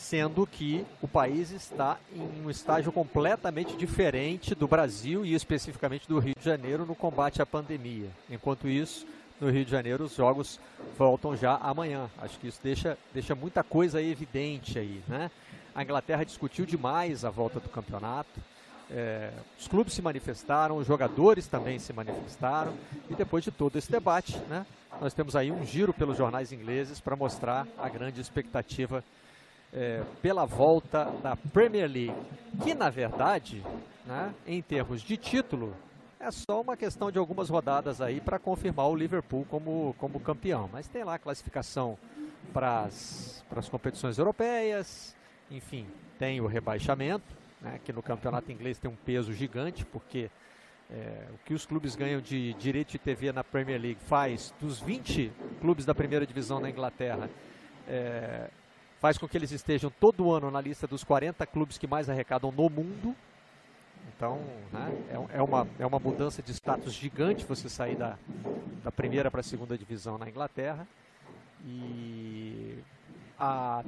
Speaker 1: sendo que o país está em um estágio completamente diferente do Brasil e especificamente do Rio de Janeiro no combate à pandemia. Enquanto isso, no Rio de Janeiro os jogos voltam já amanhã. Acho que isso deixa, deixa muita coisa evidente aí, né? A Inglaterra discutiu demais a volta do campeonato. É, os clubes se manifestaram, os jogadores também se manifestaram. E depois de todo esse debate, né, nós temos aí um giro pelos jornais ingleses para mostrar a grande expectativa é, pela volta da Premier League, que na verdade, né, em termos de título, é só uma questão de algumas rodadas aí para confirmar o Liverpool como, como campeão. Mas tem lá a classificação para as competições europeias, enfim, tem o rebaixamento, né, que no campeonato inglês tem um peso gigante, porque é, o que os clubes ganham de direito de TV na Premier League faz dos 20 clubes da primeira divisão na Inglaterra, é, faz com que eles estejam todo ano na lista dos 40 clubes que mais arrecadam no mundo. Então, né, é, é, uma, é uma mudança de status gigante você sair da, da primeira para a segunda divisão na Inglaterra. E a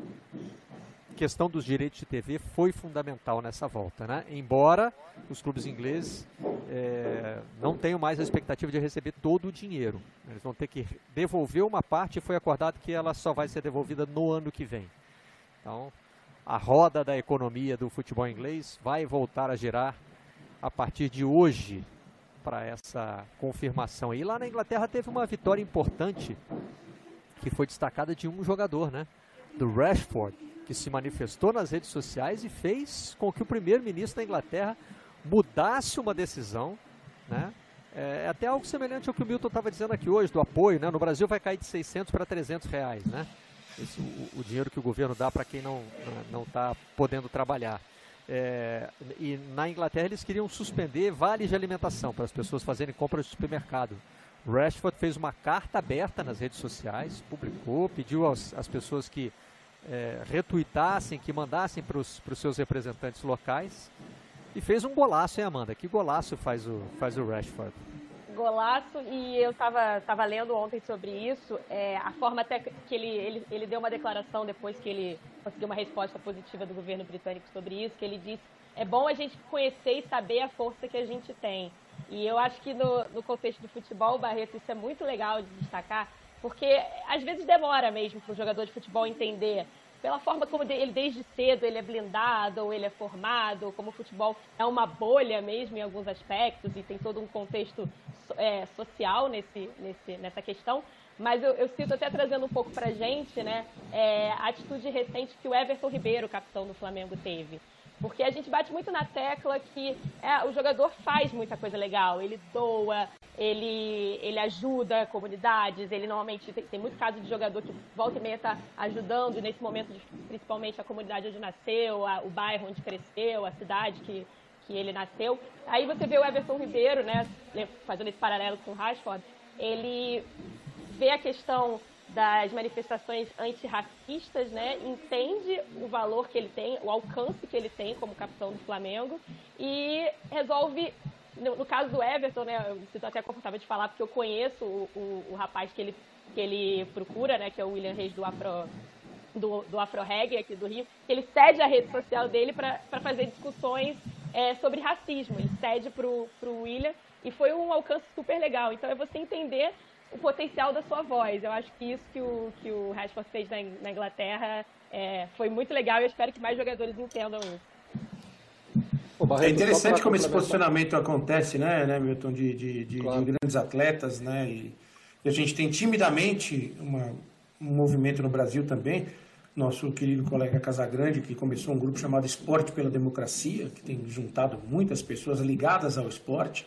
Speaker 1: questão dos direitos de TV foi fundamental nessa volta, né? Embora os clubes ingleses é, não tenham mais a expectativa de receber todo o dinheiro, eles vão ter que devolver uma parte e foi acordado que ela só vai ser devolvida no ano que vem. Então, a roda da economia do futebol inglês vai voltar a girar a partir de hoje para essa confirmação. E lá na Inglaterra teve uma vitória importante que foi destacada de um jogador, né? Do Rashford que se manifestou nas redes sociais e fez com que o primeiro-ministro da Inglaterra mudasse uma decisão, né? É, é até algo semelhante ao que o Milton estava dizendo aqui hoje, do apoio, né? No Brasil vai cair de 600 para 300 reais, né? Esse, o, o dinheiro que o governo dá para quem não está podendo trabalhar. É, e na Inglaterra eles queriam suspender vales de alimentação para as pessoas fazerem compras de supermercado. Rashford fez uma carta aberta nas redes sociais, publicou, pediu às, às pessoas que é, retuitassem, que mandassem para os seus representantes locais. E fez um golaço, hein, Amanda? Que golaço faz o, faz o Rashford?
Speaker 4: Golaço, e eu estava tava lendo ontem sobre isso, é, a forma até que ele, ele, ele deu uma declaração depois que ele conseguiu uma resposta positiva do governo britânico sobre isso, que ele disse, é bom a gente conhecer e saber a força que a gente tem. E eu acho que no, no contexto do futebol, Barreto, isso é muito legal de destacar, porque às vezes demora mesmo para o jogador de futebol entender pela forma como ele desde cedo ele é blindado, ou ele é formado, como o futebol é uma bolha mesmo em alguns aspectos e tem todo um contexto é, social nesse, nesse, nessa questão. Mas eu, eu até trazendo um pouco para a gente né, é, a atitude recente que o Everton Ribeiro, capitão do Flamengo, teve. Porque a gente bate muito na tecla que é, o jogador faz muita coisa legal, ele doa, ele, ele ajuda comunidades, ele normalmente tem, tem muito caso de jogador que volta e meia está ajudando, nesse momento, principalmente a comunidade onde nasceu, a, o bairro onde cresceu, a cidade que, que ele nasceu. Aí você vê o Everton Ribeiro, né, fazendo esse paralelo com o Rashford, ele vê a questão das manifestações antirracistas, né, entende o valor que ele tem, o alcance que ele tem como capitão do Flamengo e resolve, no, no caso do Everton, né, eu me sinto até confortável de falar porque eu conheço o, o, o rapaz que ele, que ele procura, né, que é o William Reis do Afro do, do Afro Reggae aqui do Rio, ele cede a rede social dele para fazer discussões é, sobre racismo. Ele cede para o William e foi um alcance super legal. Então é você entender o potencial da sua voz. Eu acho que isso que o, que o Rashford fez na, na Inglaterra é, foi muito legal e eu espero que mais jogadores entendam isso.
Speaker 2: é interessante como esse posicionamento acontece, né, né Milton, de, de, de, claro. de grandes atletas, né, e, e, a gente tem timidamente uma, um movimento no Brasil também, nosso querido colega Casagrande, que começou um grupo chamado Esporte pela Democracia, que tem juntado muitas pessoas ligadas ao esporte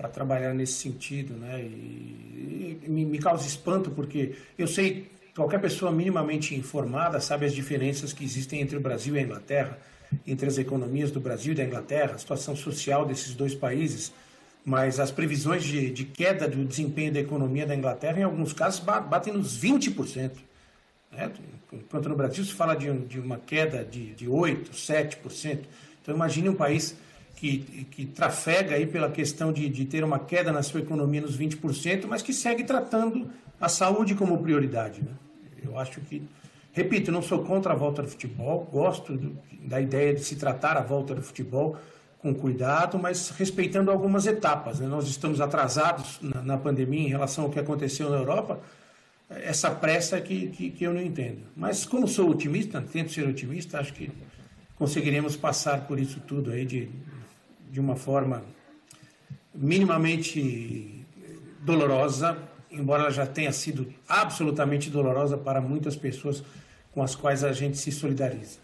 Speaker 2: para trabalhar nesse sentido, né? E, e me, me, causa espanto porque eu sei qualquer pessoa minimamente informada sabe as diferenças que existem entre o Brasil e a Inglaterra, entre as economias do Brasil e da Inglaterra, a situação social desses dois países, mas as previsões de, de queda do desempenho da economia da Inglaterra, em alguns casos, batem nos 20%. Né? Enquanto no Brasil se fala de, de uma queda de, de 8%, 7%. Então imagine um país que, que trafega aí pela questão de, de ter uma queda na sua economia nos 20%, mas que segue tratando a saúde como prioridade. Né? Eu acho que, repito, não sou contra a volta do futebol, gosto do, da ideia de se tratar a volta do futebol com cuidado, mas respeitando algumas etapas. Né? Nós estamos atrasados na, na pandemia em relação ao que aconteceu na Europa, essa pressa que, que, que, eu não entendo. Mas como sou otimista, tento ser otimista, acho que conseguiremos passar por isso tudo aí de, de uma forma minimamente dolorosa, embora ela já tenha sido absolutamente dolorosa para muitas pessoas com as quais a gente se solidariza.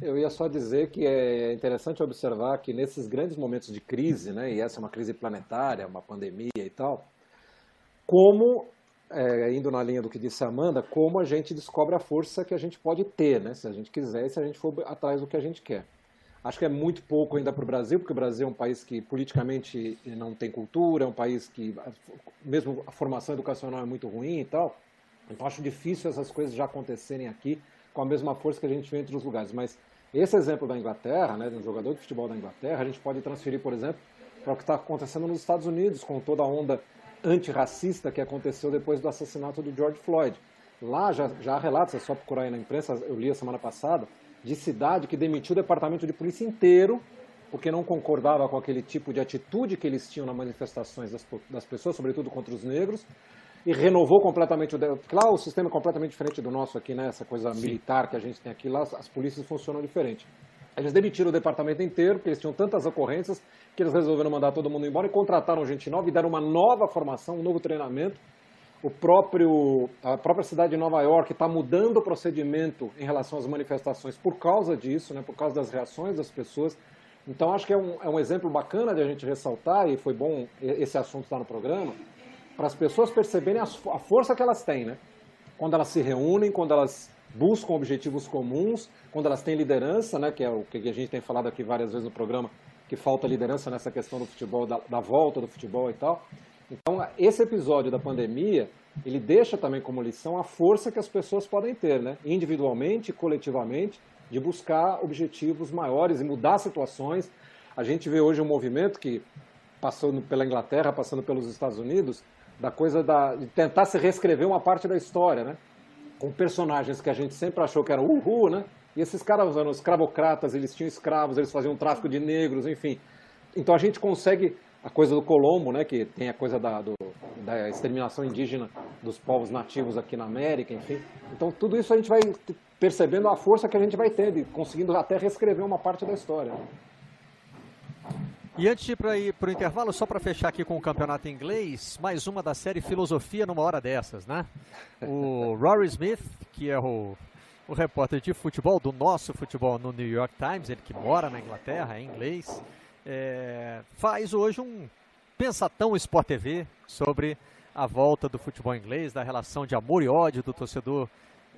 Speaker 3: Eu ia só dizer que é interessante observar que nesses grandes momentos de crise, né, e essa é uma crise planetária, uma pandemia e tal, como é, indo na linha do que disse a Amanda, como a gente descobre a força que a gente pode ter, né? Se a gente quiser e se a gente for atrás do que a gente quer. Acho que é muito pouco ainda para o Brasil, porque o Brasil é um país que politicamente não tem cultura, é um país que, mesmo a formação educacional é muito ruim e tal. Então acho difícil essas coisas já acontecerem aqui com a mesma força que a gente vê entre os lugares. Mas esse exemplo da Inglaterra, né, de um jogador de futebol da Inglaterra, a gente pode transferir, por exemplo, para o que está acontecendo nos Estados Unidos, com toda a onda antirracista que aconteceu depois do assassinato do George Floyd. Lá já, já há relatos, é só procurar aí na imprensa, eu li a semana passada, de cidade que demitiu o departamento de polícia inteiro porque não concordava com aquele tipo de atitude que eles tinham nas manifestações das, das pessoas, sobretudo contra os negros, e renovou completamente o. Porque lá o sistema é completamente diferente do nosso aqui, né? Essa coisa Sim. militar que a gente tem aqui, lá as polícias funcionam diferente. Eles demitiram o departamento inteiro, porque eles tinham tantas ocorrências que eles resolveram mandar todo mundo embora e contrataram gente nova e deram uma nova formação, um novo treinamento. O próprio, a própria cidade de Nova York está mudando o procedimento em relação às manifestações por causa disso, né, por causa das reações das pessoas. Então, acho que é um, é um exemplo bacana de a gente ressaltar, e foi bom esse assunto estar no programa, para as pessoas perceberem a, a força que elas têm, né? Quando elas se reúnem, quando elas buscam objetivos comuns, quando elas têm liderança, né, que é o que a gente tem falado aqui várias vezes no programa, que falta liderança nessa questão do futebol, da, da volta do futebol e tal. Então, esse episódio da pandemia, ele deixa também como lição a força que as pessoas podem ter, né, individualmente, coletivamente, de buscar objetivos maiores e mudar situações. A gente vê hoje um movimento que passou pela Inglaterra, passando pelos Estados Unidos, da coisa da, de tentar se reescrever uma parte da história, né? com personagens que a gente sempre achou que eram uhul, né? E esses caras eram escravocratas, eles tinham escravos, eles faziam tráfico de negros, enfim. Então a gente consegue a coisa do Colombo, né, que tem a coisa da, do, da exterminação indígena dos povos nativos aqui na América, enfim. Então tudo isso a gente vai percebendo a força que a gente vai tendo e conseguindo até reescrever uma parte da história.
Speaker 1: E antes de ir para o intervalo, só para fechar aqui com o campeonato inglês, mais uma da série Filosofia numa hora dessas, né? O Rory Smith, que é o, o repórter de futebol, do nosso futebol no New York Times, ele que mora na Inglaterra, é inglês, é, faz hoje um Pensatão Sport TV sobre a volta do futebol inglês, da relação de amor e ódio do torcedor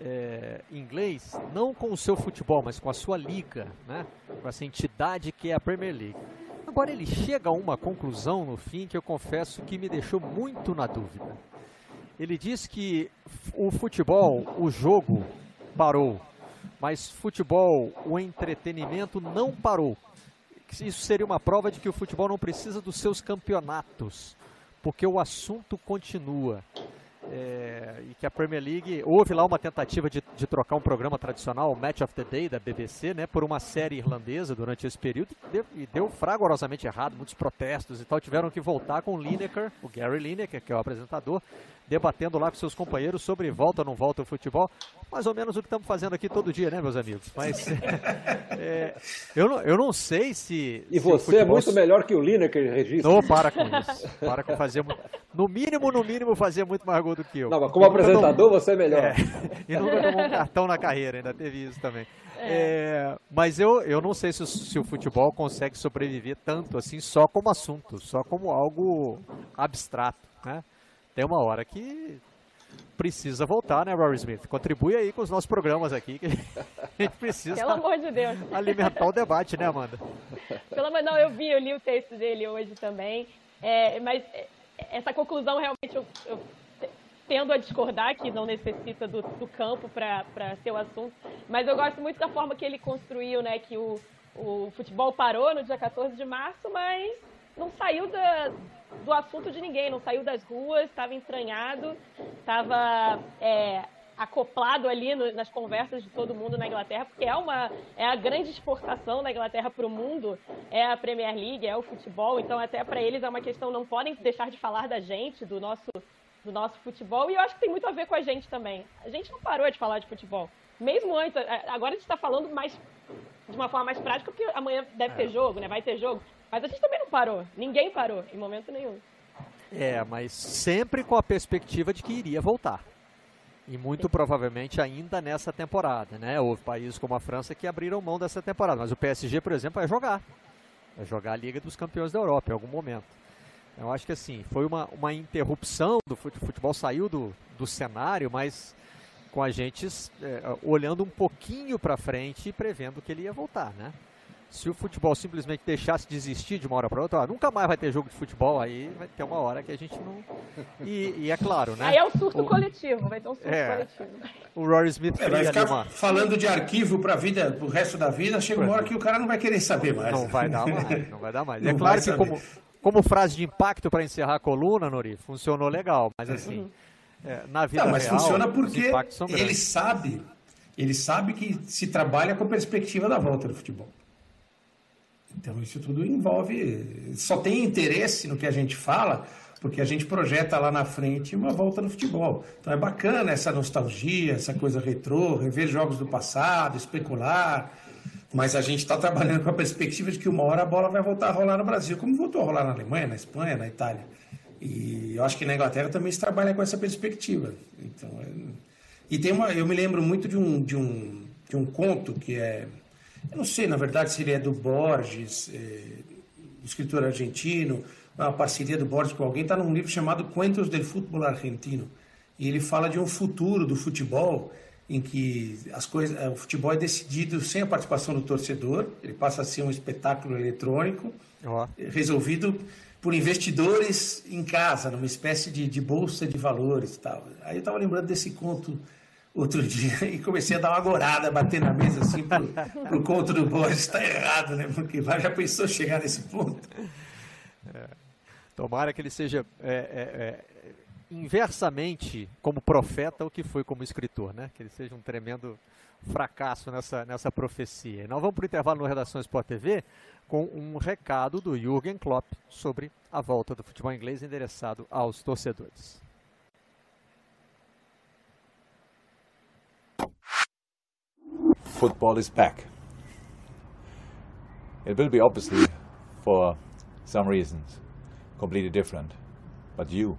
Speaker 1: é, inglês, não com o seu futebol, mas com a sua liga, né? com essa entidade que é a Premier League. Agora ele chega a uma conclusão no fim que eu confesso que me deixou muito na dúvida. Ele diz que o futebol, o jogo, parou, mas futebol, o entretenimento não parou. Isso seria uma prova de que o futebol não precisa dos seus campeonatos, porque o assunto continua. É, e que a Premier League houve lá uma tentativa de, de, trocar um programa tradicional, Match of the Day da BBC, né, por uma série irlandesa durante esse período e deu, e deu fragorosamente errado, muitos protestos e tal, tiveram que voltar com o Lineker, o Gary Lineker, que é o apresentador, debatendo lá com seus companheiros sobre volta ou não volta o futebol, mais ou menos o que estamos fazendo aqui todo dia, né, meus amigos? Mas é, eu, não, eu não sei se.
Speaker 3: E se você é futebol... é muito melhor que o Lineker, Registro.
Speaker 1: Não, para com isso. Para com fazer. No mínimo, no mínimo, fazer muito mais gol do que eu.
Speaker 3: Não, mas como apresentador, você é melhor. É,
Speaker 1: e nunca tomou um cartão na carreira, ainda teve isso também. É. É, mas eu, eu não sei se o, se o futebol consegue sobreviver tanto assim só como assunto, só como algo abstrato, né? Tem uma hora que precisa voltar, né, Rory Smith? Contribui aí com os nossos programas aqui, que a gente precisa
Speaker 4: Pelo amor de Deus.
Speaker 1: alimentar o debate, né, Amanda?
Speaker 4: Pelo amor não, eu vi, eu li o texto dele hoje também, é, mas essa conclusão realmente eu, eu, tendo a discordar, que não necessita do, do campo para ser o assunto, mas eu gosto muito da forma que ele construiu, né, que o, o futebol parou no dia 14 de março, mas não saiu da, do assunto de ninguém, não saiu das ruas, estava entranhado, estava é, acoplado ali no, nas conversas de todo mundo na Inglaterra, porque é uma é a grande exportação da Inglaterra para o mundo, é a Premier League, é o futebol, então até para eles é uma questão, não podem deixar de falar da gente, do nosso do nosso futebol, e eu acho que tem muito a ver com a gente também. A gente não parou de falar de futebol. Mesmo antes, agora a gente está falando mais de uma forma mais prática, porque amanhã deve ter é. jogo, né? Vai ter jogo. Mas a gente também não parou. Ninguém parou, em momento nenhum.
Speaker 1: É, mas sempre com a perspectiva de que iria voltar. E muito Sim. provavelmente ainda nessa temporada, né? Houve países como a França que abriram mão dessa temporada. Mas o PSG, por exemplo, vai jogar. Vai jogar a Liga dos Campeões da Europa em algum momento. Eu acho que assim, foi uma, uma interrupção do futebol saiu do, do cenário, mas com a gente é, olhando um pouquinho para frente e prevendo que ele ia voltar, né? Se o futebol simplesmente deixasse de existir de uma hora para outra, ó, nunca mais vai ter jogo de futebol, aí vai ter uma hora que a gente não. E, e é claro, né?
Speaker 4: Aí é um surto o... coletivo, vai ter um surto é, coletivo.
Speaker 1: O Rory Smith
Speaker 2: é, vai ficar uma... falando de arquivo para vida, pro resto da vida, chega uma hora que o cara não vai querer saber mais.
Speaker 1: Não vai dar mais, não vai dar mais. é claro que como, como frase de impacto para encerrar a coluna, Nori, funcionou legal, mas assim, é, na vida
Speaker 2: não, mas
Speaker 1: real,
Speaker 2: funciona porque ele sabe, ele sabe que se trabalha com a perspectiva da volta do futebol. Então, isso tudo envolve. Só tem interesse no que a gente fala, porque a gente projeta lá na frente uma volta no futebol. Então, é bacana essa nostalgia, essa coisa retrô, rever jogos do passado, especular. Mas a gente está trabalhando com a perspectiva de que uma hora a bola vai voltar a rolar no Brasil, como voltou a rolar na Alemanha, na Espanha, na Itália. E eu acho que na Inglaterra também se trabalha com essa perspectiva. Então, é... E tem uma. Eu me lembro muito de um, de um, de um conto que é eu não sei, na verdade, se ele é do Borges, é, escritor argentino, uma parceria do Borges com alguém, está num livro chamado Cuentos del Fútbol Argentino. E ele fala de um futuro do futebol em que as coisas, o futebol é decidido sem a participação do torcedor, ele passa a ser um espetáculo eletrônico, oh. resolvido por investidores em casa, numa espécie de, de bolsa de valores tal. Aí eu estava lembrando desse conto outro dia e comecei a dar uma gorada, bater na mesa assim pro, pro do Borges. Está errado, né? Porque já pensou chegar nesse ponto.
Speaker 1: É, tomara que ele seja é, é, é, inversamente como profeta o que foi como escritor, né? Que ele seja um tremendo fracasso nessa, nessa profecia. E nós vamos para o intervalo no Redação Sport TV com um recado do Jürgen Klopp sobre a volta do futebol inglês endereçado aos torcedores.
Speaker 5: Football is back. It will be obviously, for some reasons, completely different, but you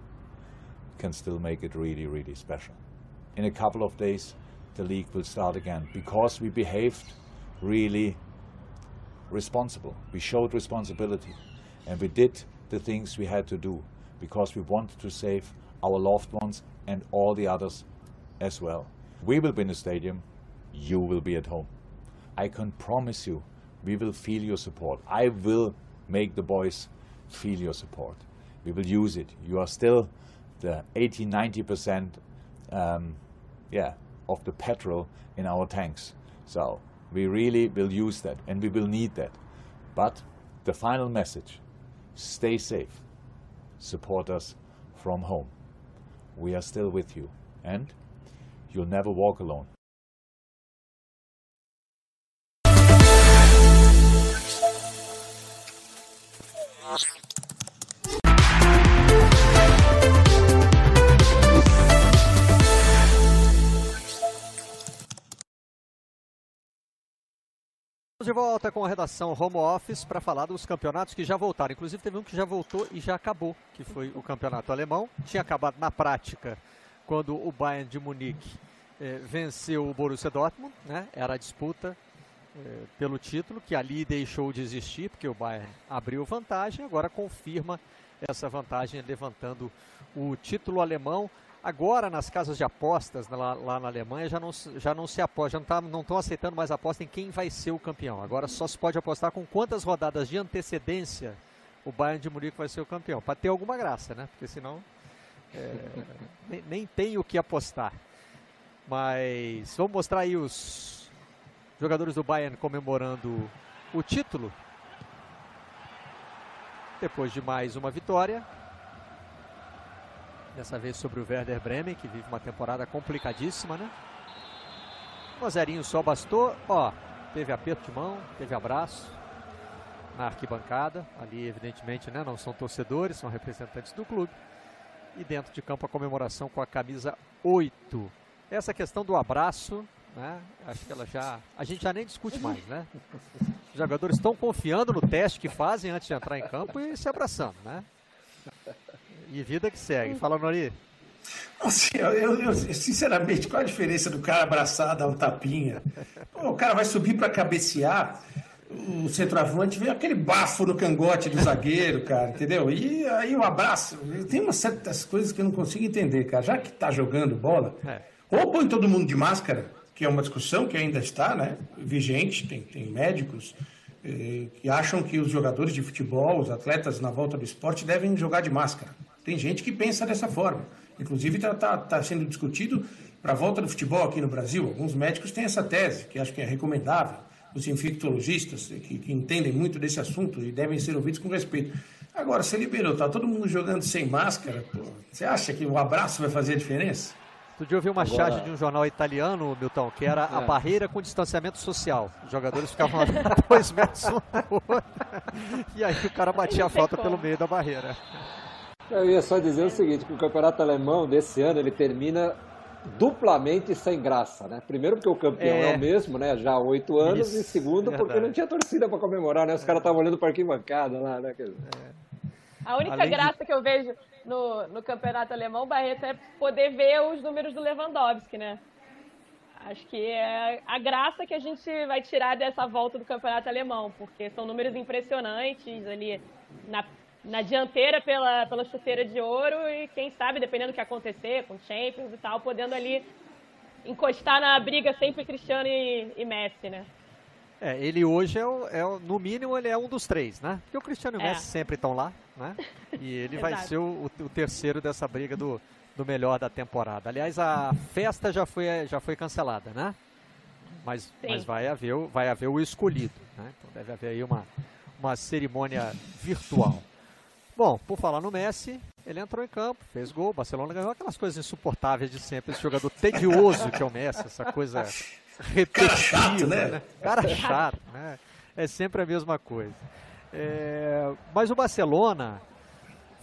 Speaker 5: can still make it really, really special. In a couple of days, the league will start again because we behaved really responsible. We showed responsibility and we did the things we had to do because we wanted to save our loved ones and all the others as well. We will be in the stadium, you will be at home. I can promise you, we will feel your support. I will make the boys feel your support. We will use it. You are still the 80 90% um, yeah, of the petrol in our tanks. So we really will use that and we will need that. But the final message stay safe, support us from home. We are still with you and you'll never walk alone.
Speaker 1: De volta com a redação Home Office para falar dos campeonatos que já voltaram. Inclusive teve um que já voltou e já acabou, que foi o campeonato alemão. Tinha acabado na prática quando o Bayern de Munique eh, venceu o Borussia Dortmund, né? Era a disputa pelo título, que ali deixou de existir, porque o Bayern abriu vantagem, agora confirma essa vantagem levantando o título alemão. Agora, nas casas de apostas lá, lá, na Alemanha, já não, já não se aposta, já não tá, estão aceitando mais aposta em quem vai ser o campeão. Agora só se pode apostar com quantas rodadas de antecedência o Bayern de Munique vai ser o campeão. Para ter alguma graça, né? Porque senão é, nem, nem tem o que apostar. Mas vamos mostrar aí os jogadores do Bayern comemorando o título. Depois de mais uma vitória. Dessa vez sobre o Werder Bremen, que vive uma temporada complicadíssima, né? Um zerinho só bastou. Ó, teve aperto de mão, teve abraço na arquibancada. Ali, evidentemente, né, não são torcedores, são representantes do clube. E dentro de campo a comemoração com a camisa 8. Essa questão do abraço, né? Acho que ela já. A gente já nem discute mais, né? Os jogadores estão confiando no teste que fazem antes de entrar em campo e se abraçando, né? E vida que segue. Fala, Nori.
Speaker 2: Nossa, eu, eu, sinceramente, qual a diferença do cara abraçar, dar um tapinha? o cara vai subir para cabecear, o centroavante vê aquele bafo no cangote do zagueiro, cara, entendeu? E aí o abraço. Tem umas certas coisas que eu não consigo entender, cara. Já que tá jogando bola, é. ou põe todo mundo de máscara, que é uma discussão que ainda está né, vigente, tem, tem médicos eh, que acham que os jogadores de futebol, os atletas na volta do esporte devem jogar de máscara. Tem gente que pensa dessa forma. Inclusive está tá, tá sendo discutido para a volta do futebol aqui no Brasil. Alguns médicos têm essa tese, que acho que é recomendável. Os infectologistas, que, que entendem muito desse assunto e devem ser ouvidos com respeito. Agora, você liberou, tá todo mundo jogando sem máscara, pô, você acha que o abraço vai fazer a diferença?
Speaker 1: Outro dia eu vi uma Agora... charge de um jornal italiano, Milton, que era é. a barreira com distanciamento social. Os jogadores ficavam a dois metros um do outro. E aí o cara batia a falta pelo meio da barreira.
Speaker 3: Eu ia só dizer o seguinte, que o campeonato alemão desse ano ele termina duplamente sem graça, né? Primeiro porque o campeão é, é o mesmo, né? Já há oito anos, Isso, e segundo porque verdade. não tinha torcida para comemorar, né? Os caras estavam olhando para arquibancada lá, né? É.
Speaker 4: A única Além graça de... que eu vejo no, no campeonato alemão, Barreto, é poder ver os números do Lewandowski, né? Acho que é a graça que a gente vai tirar dessa volta do campeonato alemão, porque são números impressionantes ali na na dianteira pela, pela chuteira de ouro e quem sabe, dependendo do que acontecer com Champions e tal, podendo ali encostar na briga sempre Cristiano e, e Messi, né?
Speaker 1: É, ele hoje é, o, é o, no mínimo ele é um dos três, né? Porque o Cristiano e o é. Messi sempre estão lá, né? E ele vai ser o, o, terceiro dessa briga do, do melhor da temporada. Aliás, a festa já foi, já foi cancelada, né? Mas, mas vai, haver, vai haver o escolhido, né? Então deve haver aí uma, uma cerimônia virtual. Bom, por falar no Messi, ele entrou em campo, fez gol, Barcelona ganhou aquelas coisas insuportáveis de sempre, esse jogador tedioso que é o Messi, essa coisa repetitiva, Cara chato, né? né? Cara chato, né? É sempre a mesma coisa. É... Mas o Barcelona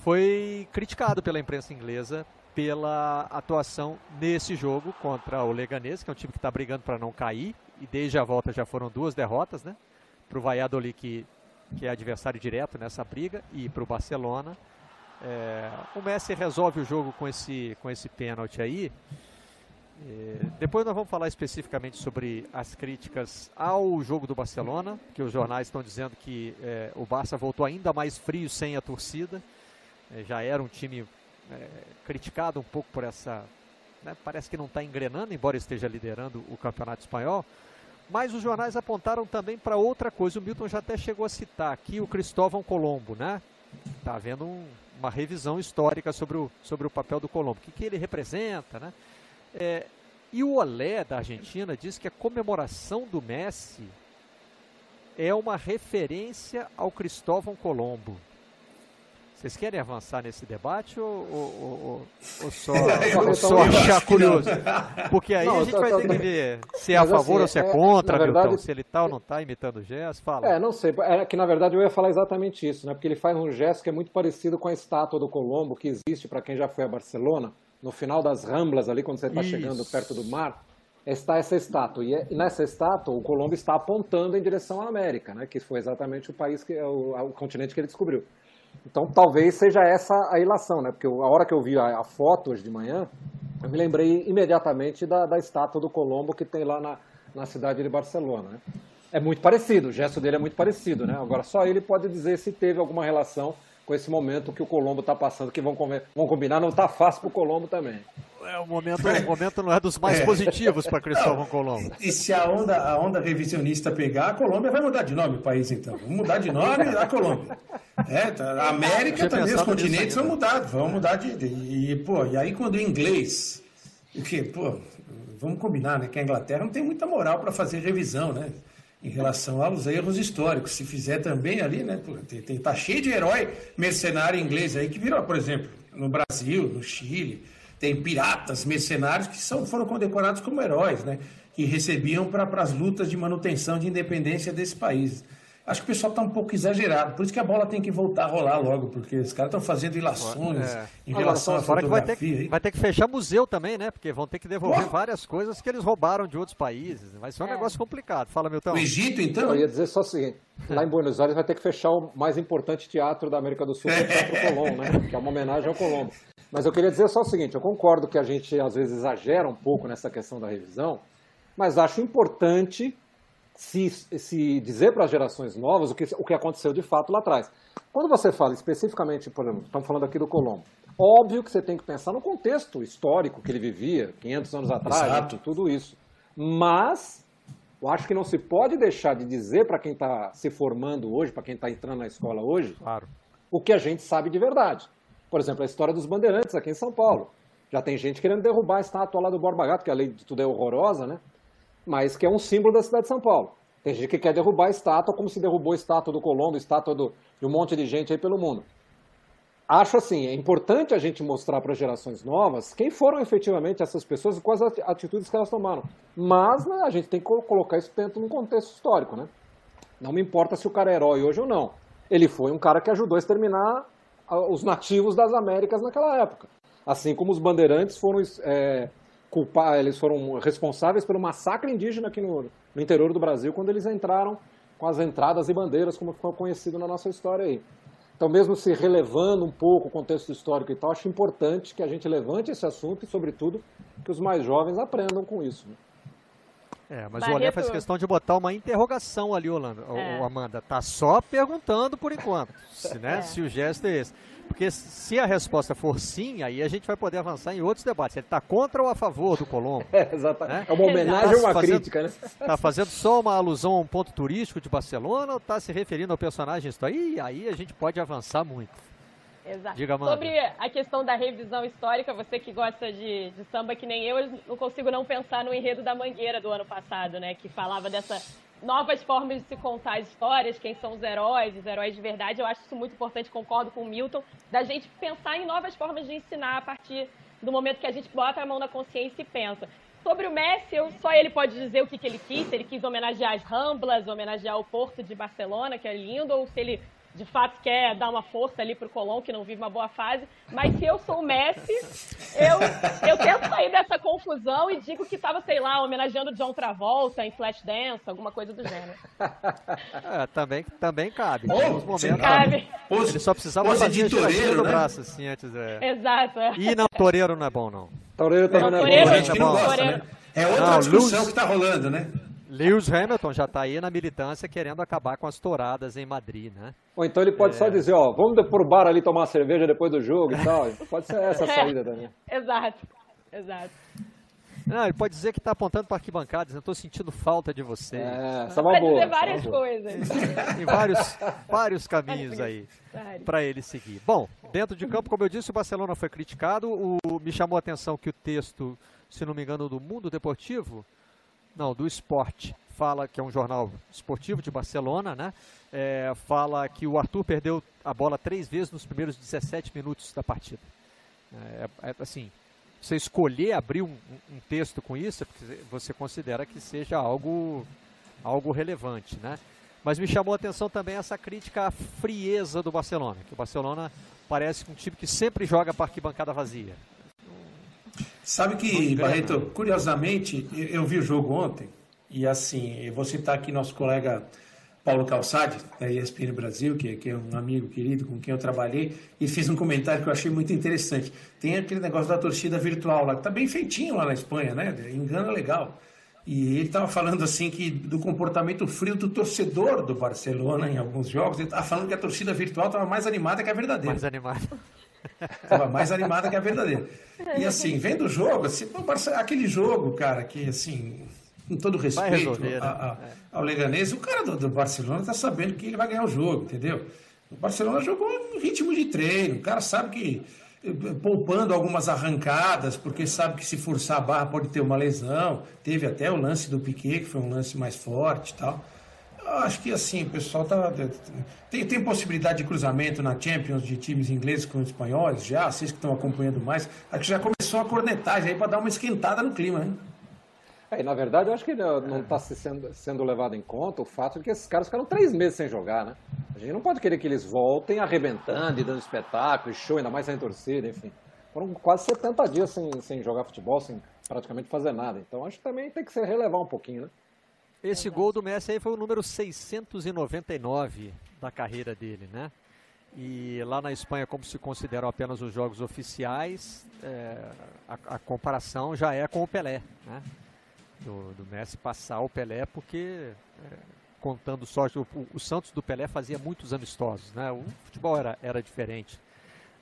Speaker 1: foi criticado pela imprensa inglesa pela atuação nesse jogo contra o Leganés, que é um time que está brigando para não cair, e desde a volta já foram duas derrotas, né? Para o Valladolid, que que é adversário direto nessa briga, e para o Barcelona. É, o Messi resolve o jogo com esse, com esse pênalti aí. É, depois nós vamos falar especificamente sobre as críticas ao jogo do Barcelona, que os jornais estão dizendo que é, o Barça voltou ainda mais frio sem a torcida. É, já era um time é, criticado um pouco por essa né, parece que não está engrenando, embora esteja liderando o campeonato espanhol. Mas os jornais apontaram também para outra coisa. O Milton já até chegou a citar aqui o Cristóvão Colombo, né? Está havendo um, uma revisão histórica sobre o, sobre o papel do Colombo, o que, que ele representa, né? É, e o Olé da Argentina diz que a comemoração do Messi é uma referência ao Cristóvão Colombo. Vocês querem avançar nesse debate ou, ou, ou, ou só, só achar curioso? Porque aí não, a gente tô, vai tô, ter tô... que ver se é a favor assim, ou se é, é contra, verdade, Milton, se ele está ou não está imitando o gesto, fala.
Speaker 3: É, não sei, é que na verdade eu ia falar exatamente isso, né? porque ele faz um gesto que é muito parecido com a estátua do Colombo, que existe para quem já foi a Barcelona, no final das Ramblas ali, quando você está chegando perto do mar, está essa estátua. É, e nessa estátua, o Colombo está apontando em direção à América, né? que foi exatamente o país, que, o, o continente que ele descobriu. Então talvez seja essa a ilação, né? Porque a hora que eu vi a, a foto hoje de manhã, eu me lembrei imediatamente da, da estátua do Colombo que tem lá na, na cidade de Barcelona. Né? É muito parecido, o gesto dele é muito parecido, né? Agora só ele pode dizer se teve alguma relação com esse momento que o Colombo está passando, que vão, vão combinar, não está fácil para o Colombo também.
Speaker 1: É, o momento, o momento não é dos mais é. positivos para Cristóvão Colombo.
Speaker 2: E se a onda, a onda revisionista pegar, a Colômbia vai mudar de nome o país, então. Vamos mudar de nome a Colômbia. É, tá, a América também, os continentes vão mudar, vão mudar de, de, E, pô, e aí quando o inglês. O quê? Pô, vamos combinar, né? Que a Inglaterra não tem muita moral para fazer revisão, né? Em relação aos erros históricos. Se fizer também ali, né? Tem, tem, tá cheio de herói mercenário inglês aí que virou, por exemplo, no Brasil, no Chile tem piratas, mercenários que são, foram condecorados como heróis, né? Que recebiam para as lutas de manutenção de independência desse país. Acho que o pessoal está um pouco exagerado, por isso que a bola tem que voltar a rolar logo, porque os caras estão fazendo ilações é. em relação à fotografia.
Speaker 1: Vai ter, que, vai ter, que, fechar museu também, né? Porque vão ter que devolver várias coisas que eles roubaram de outros países. Vai ser um é. negócio complicado. Fala, Milton.
Speaker 2: O Egito, então?
Speaker 3: Eu ia dizer só o seguinte, lá em Buenos Aires vai ter que fechar o mais importante teatro da América do Sul, que é o Teatro Colombo, né? Que é uma homenagem ao Colombo. Mas eu queria dizer só o seguinte: eu concordo que a gente às vezes exagera um pouco nessa questão da revisão, mas acho importante se, se dizer para as gerações novas o que, o que aconteceu de fato lá atrás. Quando você fala especificamente, por exemplo, estamos falando aqui do Colombo, óbvio que você tem que pensar no contexto histórico que ele vivia, 500 anos atrás, Exato. tudo isso. Mas eu acho que não se pode deixar de dizer para quem está se formando hoje, para quem está entrando na escola hoje, claro. o que a gente sabe de verdade. Por exemplo, a história dos bandeirantes aqui em São Paulo. Já tem gente querendo derrubar a estátua lá do Borba Gato, que a lei de tudo é horrorosa, né? Mas que é um símbolo da cidade de São Paulo. Tem gente que quer derrubar a estátua como se derrubou a estátua do Colombo, a estátua do, de um monte de gente aí pelo mundo. Acho assim, é importante a gente mostrar para gerações novas quem foram efetivamente essas pessoas e quais atitudes que elas tomaram. Mas né, a gente tem que colocar isso dentro de um contexto histórico, né? Não me importa se o cara é herói hoje ou não. Ele foi um cara que ajudou a exterminar os nativos das Américas naquela época. Assim como os bandeirantes foram é, culpar, eles foram responsáveis pelo massacre indígena aqui no, no, interior do Brasil quando eles entraram com as entradas e bandeiras, como ficou conhecido na nossa história aí. Então, mesmo se relevando um pouco o contexto histórico e tal, acho importante que a gente levante esse assunto e, sobretudo, que os mais jovens aprendam com isso. Né?
Speaker 1: É, mas Barreto... o Olé faz questão de botar uma interrogação ali, Holanda, é. Amanda. Tá só perguntando por enquanto, se, né, é. se o gesto é esse. Porque se a resposta for sim, aí a gente vai poder avançar em outros debates. Ele está contra ou a favor do Colombo?
Speaker 3: É, exatamente. Né? É uma homenagem ou uma fazendo, crítica, né?
Speaker 1: Está fazendo só uma alusão a um ponto turístico de Barcelona ou está se referindo ao personagem? Aí, aí a gente pode avançar muito.
Speaker 4: Exato. Diga, Sobre a questão da revisão histórica, você que gosta de, de, samba que nem eu, eu não consigo não pensar no enredo da Mangueira do ano passado, né? Que falava dessa novas formas de se contar histórias, quem são os heróis, os heróis de verdade. Eu acho isso muito importante, concordo com o Milton, da gente pensar em novas formas de ensinar a partir do momento que a gente bota a mão na consciência e pensa. Sobre o Messi, eu, só ele pode dizer o que, que ele quis, se ele quis homenagear as Ramblas, homenagear o Porto de Barcelona, que é lindo, ou se ele de fato quer dar uma força ali pro Colom, que não vive uma boa fase. Mas se eu sou o Messi, eu, eu tento sair dessa confusão e digo que estava, sei lá, homenageando John Travolta em Flashdance, alguma coisa do gênero.
Speaker 1: É, também, também cabe. Oh, momentos. Cabe. Ele só precisava fazer
Speaker 2: toreiro,
Speaker 1: no né? braço, assim, antes.
Speaker 4: É. Exato. É.
Speaker 1: E não, Toreiro não é bom, não.
Speaker 2: Toreiro também não, não é bom. Toreiro, não, é bom. Né? É outra não, discussão Luz... que está rolando, né?
Speaker 1: Lewis Hamilton já está aí na militância querendo acabar com as touradas em Madrid, né?
Speaker 3: Ou então ele pode é... só dizer, ó, vamos pro bar ali tomar uma cerveja depois do jogo e tal. Pode ser essa a saída também.
Speaker 4: Exato. Exato.
Speaker 1: Não, ele pode dizer que está apontando para arquibancadas, eu estou sentindo falta de você.
Speaker 3: É, essa é uma
Speaker 4: Pode
Speaker 3: boa.
Speaker 4: dizer
Speaker 3: é
Speaker 4: várias
Speaker 3: boa.
Speaker 4: coisas.
Speaker 1: Tem vários, vários caminhos aí para ele seguir. Bom, dentro de campo, como eu disse, o Barcelona foi criticado. O, me chamou a atenção que o texto, se não me engano, do Mundo Deportivo, não, do Esporte, fala que é um jornal esportivo de Barcelona, né? É, fala que o Arthur perdeu a bola três vezes nos primeiros 17 minutos da partida. É, é, assim, você escolher abrir um, um- texto com isso, é porque você considera que seja algo, algo relevante, né? Mas me chamou a atenção também essa crítica à frieza do Barcelona, que o Barcelona parece um time que sempre joga para arquibancada vazia.
Speaker 2: Sabe que, Barreto, curiosamente, eu, vi o jogo ontem, e assim, eu vou citar aqui nosso colega Paulo Calçade, da ESPN Brasil, que, que é um amigo querido com quem eu trabalhei, e fiz um comentário que eu achei muito interessante. Tem aquele negócio da torcida virtual lá, que tá bem feitinho lá na Espanha, né? Engana legal. E ele estava falando assim que do comportamento frio do torcedor do Barcelona em alguns jogos. Ele estava falando que a torcida virtual estava mais animada que a verdadeira.
Speaker 1: Mais animado.
Speaker 2: Estava mais animada que a verdadeira. E assim, vendo o jogo, assim, aquele jogo, cara, que assim, com todo respeito
Speaker 1: resolver, né?
Speaker 2: a- a- ao Leganês, o cara do, do Barcelona está sabendo que ele vai ganhar o jogo, entendeu? O Barcelona jogou em ritmo de treino, o cara sabe que eh, poupando algumas arrancadas, porque sabe que se forçar a barra pode ter uma lesão. Teve até o lance do Piquet, que foi um lance mais forte e tal. Acho que assim, o pessoal tá. Tem, tem possibilidade de cruzamento na Champions de times ingleses com espanhóis já? Vocês que estão acompanhando mais. Acho que já começou a cornetagem aí para dar uma esquentada no clima, hein?
Speaker 3: É, na verdade, eu acho que não está sendo, sendo levado em conta o fato de que esses caras ficaram três meses sem jogar, né? A gente não pode querer que eles voltem arrebentando e dando espetáculo, e show, ainda mais sem torcida, enfim. Foram quase 70 dias sem, sem jogar futebol, sem praticamente fazer nada. Então acho que também tem que se relevar um pouquinho, né?
Speaker 1: Esse gol do Messi aí foi o número 699 da carreira dele, né? E lá na Espanha, como se consideram apenas os jogos oficiais, é, a, a comparação já é com o Pelé, né? Do, do Messi passar o Pelé, porque é, contando só o, o Santos do Pelé fazia muitos amistosos, né? O futebol era, era diferente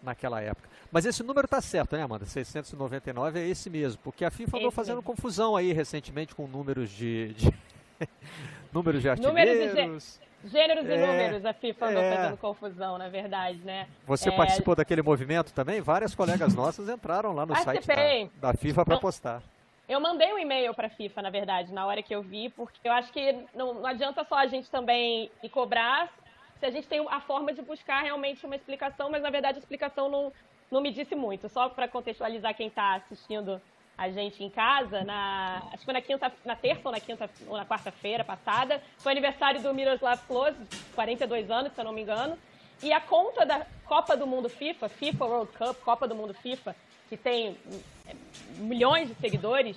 Speaker 1: naquela época. Mas esse número tá certo, né, Amanda? 699 é esse mesmo, porque a FIFA andou fazendo
Speaker 4: mesmo.
Speaker 1: confusão aí recentemente com números de, de números de
Speaker 4: Números
Speaker 1: artilheiros.
Speaker 4: Gêneros e
Speaker 1: É,
Speaker 4: números, a FIFA andou
Speaker 1: é.
Speaker 4: fazendo confusão, na verdade, né?
Speaker 1: Você
Speaker 4: É,
Speaker 1: participou daquele movimento também? Várias colegas nossas entraram lá no site da, da FIFA para postar.
Speaker 4: Eu mandei um e-mail para a FIFA, na verdade, na hora que eu vi, porque eu acho que não, não adianta só a gente também ir cobrar se a gente tem a forma de buscar realmente uma explicação, mas na verdade a explicação não, não me disse muito. Só para contextualizar quem está assistindo a gente em casa, na, acho que foi na, quinta, na terça ou na quinta ou na quarta-feira passada, foi aniversário do Miroslav Klose, 42 anos, se eu não me engano, e a conta da Copa do Mundo FIFA, FIFA World Cup, Copa do Mundo FIFA, que tem é, milhões de seguidores,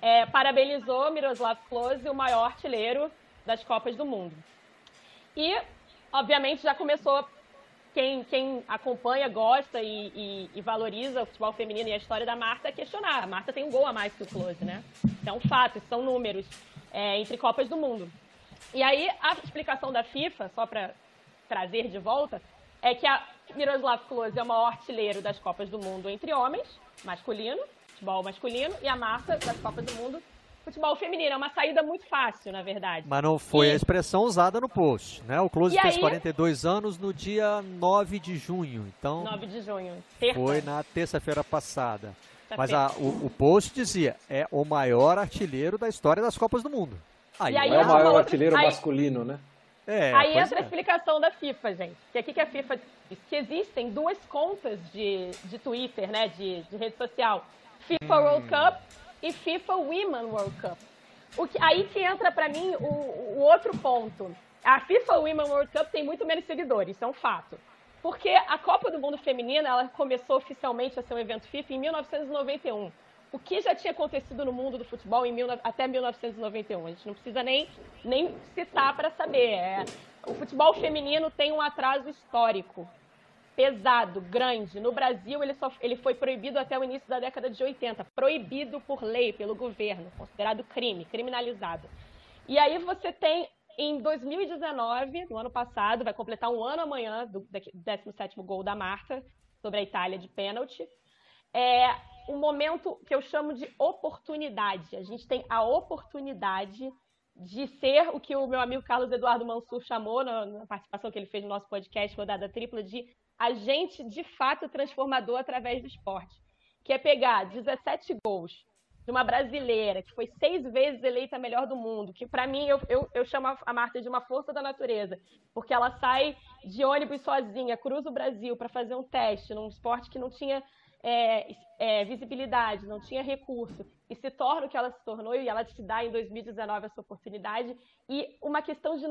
Speaker 4: é, parabenizou Miroslav Klose, o maior artilheiro das Copas do Mundo. E, obviamente, já começou. Quem, quem acompanha, gosta e, e- e valoriza o futebol feminino e a história da Marta a questionar. A Marta tem um gol a mais que o Close, né? É um fato, isso são números é, entre Copas do Mundo. E aí, a explicação da FIFA, só para trazer de volta, é que a Miroslav Klose é o maior artilheiro das Copas do Mundo entre homens, masculino, futebol masculino, e a Marta das Copas do Mundo, futebol feminino. É uma saída muito fácil, na verdade.
Speaker 1: Mas não foi
Speaker 4: E-
Speaker 1: a expressão usada no post, né? O Close
Speaker 4: E
Speaker 1: fez
Speaker 4: aí-
Speaker 1: 42 anos no dia 9 de junho, então
Speaker 4: 9 de junho, terça.
Speaker 1: foi na terça-feira passada. Mas
Speaker 4: Terça-feira.
Speaker 1: a- o, o post dizia, é o maior artilheiro da história das Copas do Mundo. Aí,
Speaker 4: aí
Speaker 3: Não é o maior
Speaker 4: outra-
Speaker 3: artilheiro
Speaker 4: aí-
Speaker 3: masculino, né?
Speaker 1: é,
Speaker 4: Aí entra a
Speaker 1: é.
Speaker 4: explicação da FIFA, gente. Que aqui que a FIFA diz que existem duas contas de, de Twitter, né, de, de rede social. FIFA
Speaker 1: Hum.
Speaker 4: World Cup e FIFA Women World Cup. O que, aí que entra pra mim o, o outro ponto. A FIFA Women World Cup tem muito menos seguidores, isso é um fato. Porque a Copa do Mundo Feminina, ela começou oficialmente a ser um evento FIFA em 1991. O que já tinha acontecido no mundo do futebol em mil, até 1991? A gente não precisa nem, nem citar para saber. É, o futebol feminino tem um atraso histórico pesado, grande. No Brasil, ele, só, ele foi proibido até o início da década de 80. Proibido por lei, pelo governo. Considerado crime, criminalizado. E aí você tem, em 2019, no ano passado, vai completar um ano amanhã do 17º gol da Marta sobre a Itália de pênalti. É, um momento que eu chamo de oportunidade. A gente tem a oportunidade de ser o que o meu amigo Carlos Eduardo Mansur chamou na, na participação que ele fez no nosso podcast Rodada Tripla de agente de fato transformador através do esporte, que é pegar 17 gols de uma brasileira que foi seis vezes eleita a melhor do mundo, que para mim eu, eu, eu, chamo a Marta de uma força da natureza, porque ela sai de ônibus sozinha, cruza o Brasil para fazer um teste num esporte que não tinha é, é, visibilidade, não tinha recurso, e se torna o que ela se tornou, e ela te dá em 2019 essa oportunidade, e uma questão de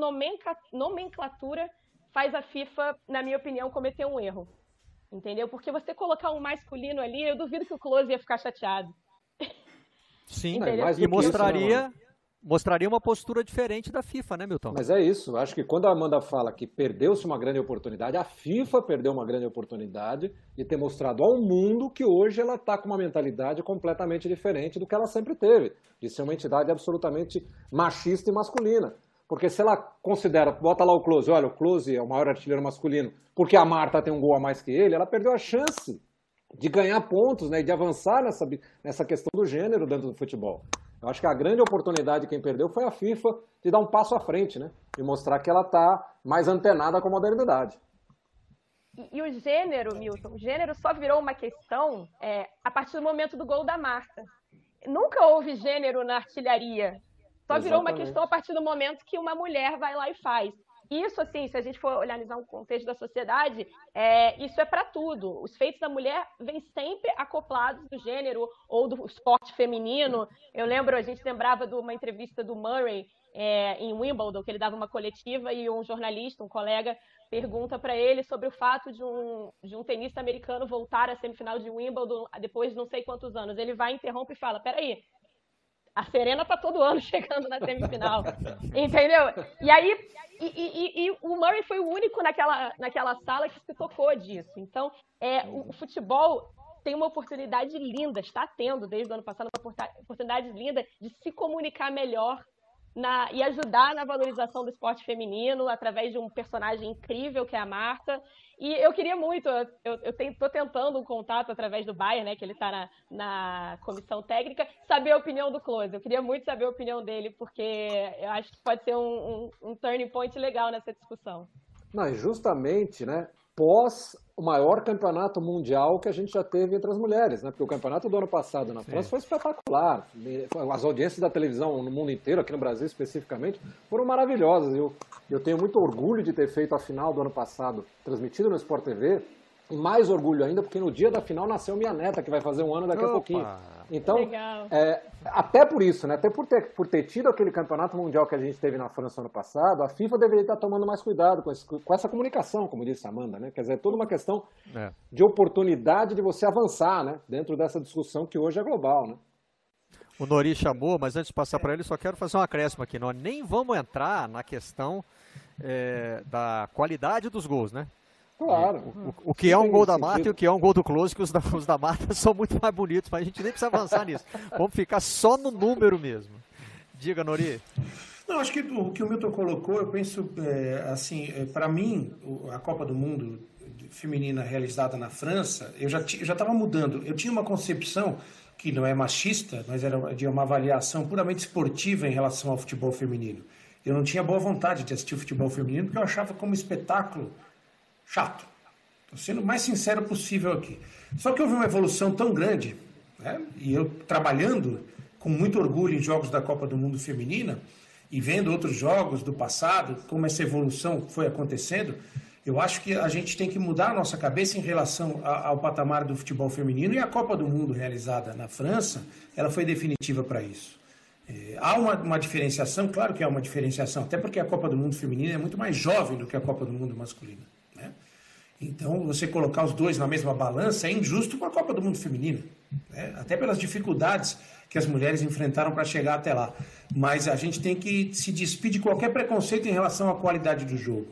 Speaker 4: nomenclatura faz a FIFA, na minha opinião, cometer um erro. Entendeu? Porque você colocar um masculino ali, eu duvido que o Close ia ficar chateado.
Speaker 1: Sim, e mostraria, isso, né, mostraria uma postura diferente da FIFA, né, Milton?
Speaker 3: Mas é isso. Acho que quando a Amanda fala que perdeu-se uma grande oportunidade, a FIFA perdeu uma grande oportunidade de ter mostrado ao mundo que hoje ela está com uma mentalidade completamente diferente do que ela sempre teve, de ser uma entidade absolutamente machista e masculina. Porque se ela considera, bota lá o Close, olha, o Close é o maior artilheiro masculino, porque a Marta tem um gol a mais que ele, ela perdeu a chance de ganhar pontos né, de avançar nessa, nessa questão do gênero dentro do futebol. Eu acho que a grande oportunidade quem perdeu foi a FIFA de dar um passo à frente, né? E mostrar que ela está mais antenada com a modernidade.
Speaker 4: E, e, o gênero, Milton, o gênero só virou uma questão é, a partir do momento do gol da Marta. Nunca houve gênero na artilharia. Só Exatamente. virou uma questão a partir do momento que uma mulher vai lá e faz. Isso, assim, se a gente for olhar um contexto da sociedade, é, isso é para tudo. Os feitos da mulher vêm sempre acoplados do gênero ou do esporte feminino. Eu lembro, a gente lembrava de uma entrevista do Murray é, em Wimbledon, que ele dava uma coletiva e um jornalista, um colega, pergunta para ele sobre o fato de um, de um tenista americano voltar à semifinal de Wimbledon depois de não sei quantos anos. Ele vai, interrompe e fala: peraí, a Serena tá todo ano chegando na semifinal. entendeu? E aí, e, e, e, o Murray foi o único naquela, naquela sala que se tocou disso. Então, é, o, o futebol tem uma oportunidade linda, está tendo desde o ano passado uma oportunidade linda de se comunicar melhor na, e ajudar na valorização do esporte feminino através de um personagem incrível que é a Marta. E eu queria muito, eu estou tentando um contato através do Bayern, né, que ele está na, na comissão técnica, saber a opinião do Close. Eu queria muito saber a opinião dele, porque eu acho que pode ser um, um, um turning point legal nessa discussão.
Speaker 3: Mas justamente, né, pós o maior campeonato mundial que a gente já teve entre as mulheres, né? Porque o campeonato do ano passado na França Sim. foi espetacular. As audiências da televisão no mundo inteiro, aqui no Brasil especificamente, foram maravilhosas. Eu, eu tenho muito orgulho de ter feito a final do ano passado, transmitida no Sport TV, mais orgulho ainda porque no dia da final nasceu minha neta, que vai fazer um ano daqui Opa. a pouquinho. Então, é, até por isso, né, até por ter, por ter tido aquele campeonato mundial que a gente teve na França ano passado, a FIFA deveria estar tomando mais cuidado com, esse, com essa comunicação, como disse a Amanda, né? Quer dizer, é toda uma questão é. de oportunidade de você avançar, né? Dentro dessa discussão que hoje é global, né?
Speaker 1: O Nori chamou, mas antes de passar para ele, só quero fazer um acréscimo aqui. Nós nem vamos entrar na questão é, da qualidade dos gols, né?
Speaker 3: Claro.
Speaker 1: O, o, o que é um gol da Mata e o que é um gol do Close, que os da, os da Mata são muito mais bonitos, mas a gente nem precisa avançar nisso. Vamos ficar só no número mesmo. Diga, Nori.
Speaker 2: Não, acho que o que o Milton colocou, eu penso, é, assim, é, para mim, a Copa do Mundo feminina realizada na França, eu já já estava mudando. Eu tinha uma concepção que não é machista, mas era de uma avaliação puramente esportiva em relação ao futebol feminino. Eu não tinha boa vontade de assistir o futebol feminino porque eu achava como espetáculo chato. Estou sendo o mais sincero possível aqui. Só que houve uma evolução tão grande, né? e eu trabalhando com muito orgulho em jogos da Copa do Mundo Feminina, e vendo outros jogos do passado, como essa evolução foi acontecendo, eu acho que a gente tem que mudar a nossa cabeça em relação ao patamar do futebol feminino e a Copa do Mundo realizada na França, ela foi definitiva para isso. É, há uma, uma, diferenciação, claro que há uma diferenciação, até porque a Copa do Mundo feminino é muito mais jovem do que a Copa do Mundo masculina. Então, você colocar os dois na mesma balança é injusto com a Copa do Mundo Feminina, né? até pelas dificuldades que as mulheres enfrentaram para chegar até lá. Mas a gente tem que se despedir de qualquer preconceito em relação à qualidade do jogo.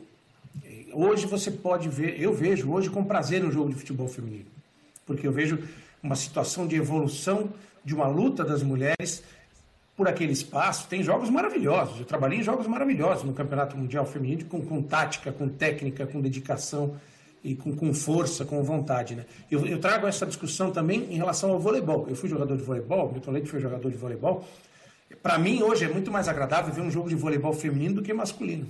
Speaker 2: Hoje você pode ver, eu vejo hoje com prazer um jogo de futebol feminino, porque eu vejo uma situação de evolução de uma luta das mulheres por aquele espaço. Tem jogos maravilhosos. Eu trabalhei em jogos maravilhosos no Campeonato Mundial Feminino, com, com tática, com técnica, com dedicação. E com, com força, com vontade. Né? Eu, eu, trago essa discussão também em relação ao voleibol. Eu fui jogador de voleibol, Milton Leite foi jogador de voleibol. Para mim, hoje, é muito mais agradável ver um jogo de voleibol feminino do que masculino.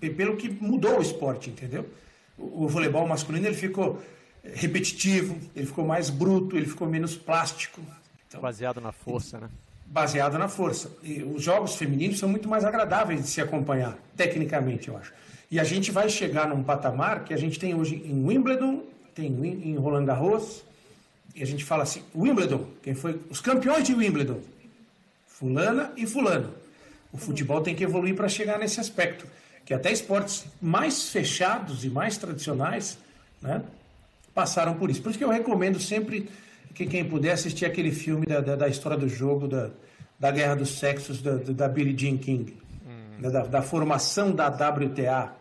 Speaker 2: Pelo que mudou o esporte, entendeu? O, o voleibol masculino ele ficou repetitivo, ele ficou mais bruto, ele ficou menos plástico.
Speaker 1: Então, baseado na força, né?
Speaker 2: Baseado na força. E os jogos femininos são muito mais agradáveis de se acompanhar, tecnicamente, eu acho. E a gente vai chegar num patamar que a gente tem hoje em Wimbledon, tem em Roland Garros, e a gente fala assim, Wimbledon, quem foi os campeões de Wimbledon? Fulana e fulano. O futebol tem que evoluir para chegar nesse aspecto, que até esportes mais fechados e mais tradicionais, né, passaram por isso. Por isso que eu recomendo sempre que quem puder assistir aquele filme da, da, da história do jogo, da, da Guerra dos Sexos, da, da Billie Jean King, hum. da, da formação da WTA,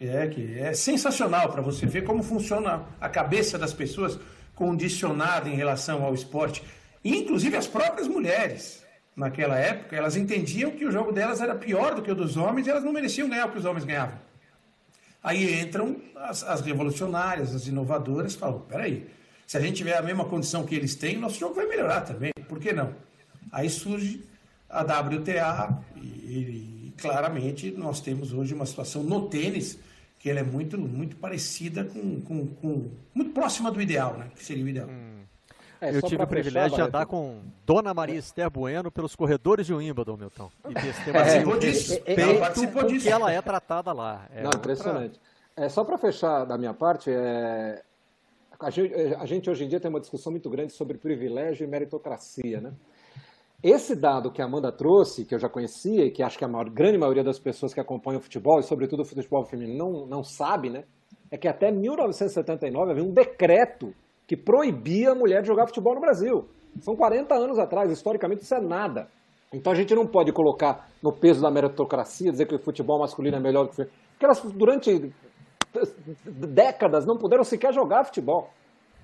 Speaker 2: é, que é sensacional para você ver como funciona a cabeça das pessoas condicionada em relação ao esporte. Inclusive as próprias mulheres, naquela época, elas entendiam que o jogo delas era pior do que o dos homens e elas não mereciam ganhar o que os homens ganhavam. Aí entram as, as revolucionárias, as inovadoras, falam: peraí, se a gente tiver a mesma condição que eles têm, nosso jogo vai melhorar também, por que não? Aí surge a WTA e, e claramente nós temos hoje uma situação no tênis que ela é muito, muito parecida com, com, com, muito próxima do ideal, né? Que seria o ideal. Hum.
Speaker 1: É, eu tive o privilégio de andar com Dona Maria Esther Bueno pelos corredores de Wimbledon, Milton. E
Speaker 2: participou disso.
Speaker 1: Respeito participou disso. que ela é tratada lá.
Speaker 3: É Não, impressionante. Outra... É, só para fechar da minha parte, é... a, gente, a gente hoje em dia tem uma discussão muito grande sobre privilégio e meritocracia, né? Esse dado que a Amanda trouxe, que eu já conhecia e que acho que a maior, grande maioria das pessoas que acompanham o futebol, e sobretudo o futebol feminino, não, não sabe, né? É que até 1979 havia um decreto que proibia a mulher de jogar futebol no Brasil. São 40 anos atrás, historicamente isso é nada. Então a gente não pode colocar no peso da meritocracia, dizer que o futebol masculino é melhor do que o feminino. Porque elas, durante décadas, não puderam sequer jogar futebol.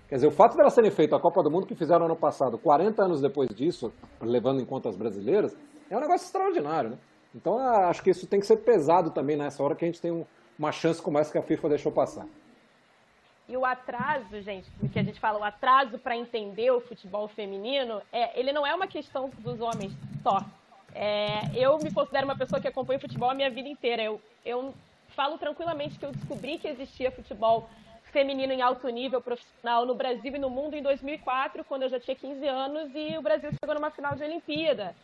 Speaker 3: Quer dizer, o fato delas terem feito a Copa do Mundo que fizeram ano passado, 40 anos depois disso, levando em conta as brasileiras, é um negócio extraordinário, né? Então, acho que isso tem que ser pesado também nessa hora que a gente tem um, uma chance como essa que a FIFA deixou passar.
Speaker 4: E o atraso, gente, que a gente fala, o atraso para entender o futebol feminino, é, ele não é uma questão dos homens só. É, eu me considero uma pessoa que acompanha futebol a minha vida inteira. Eu, eu falo tranquilamente que eu descobri que existia futebol feminino em alto nível profissional no Brasil e no mundo em 2004, quando eu já tinha 15 anos e o Brasil chegou numa final de Olimpíada.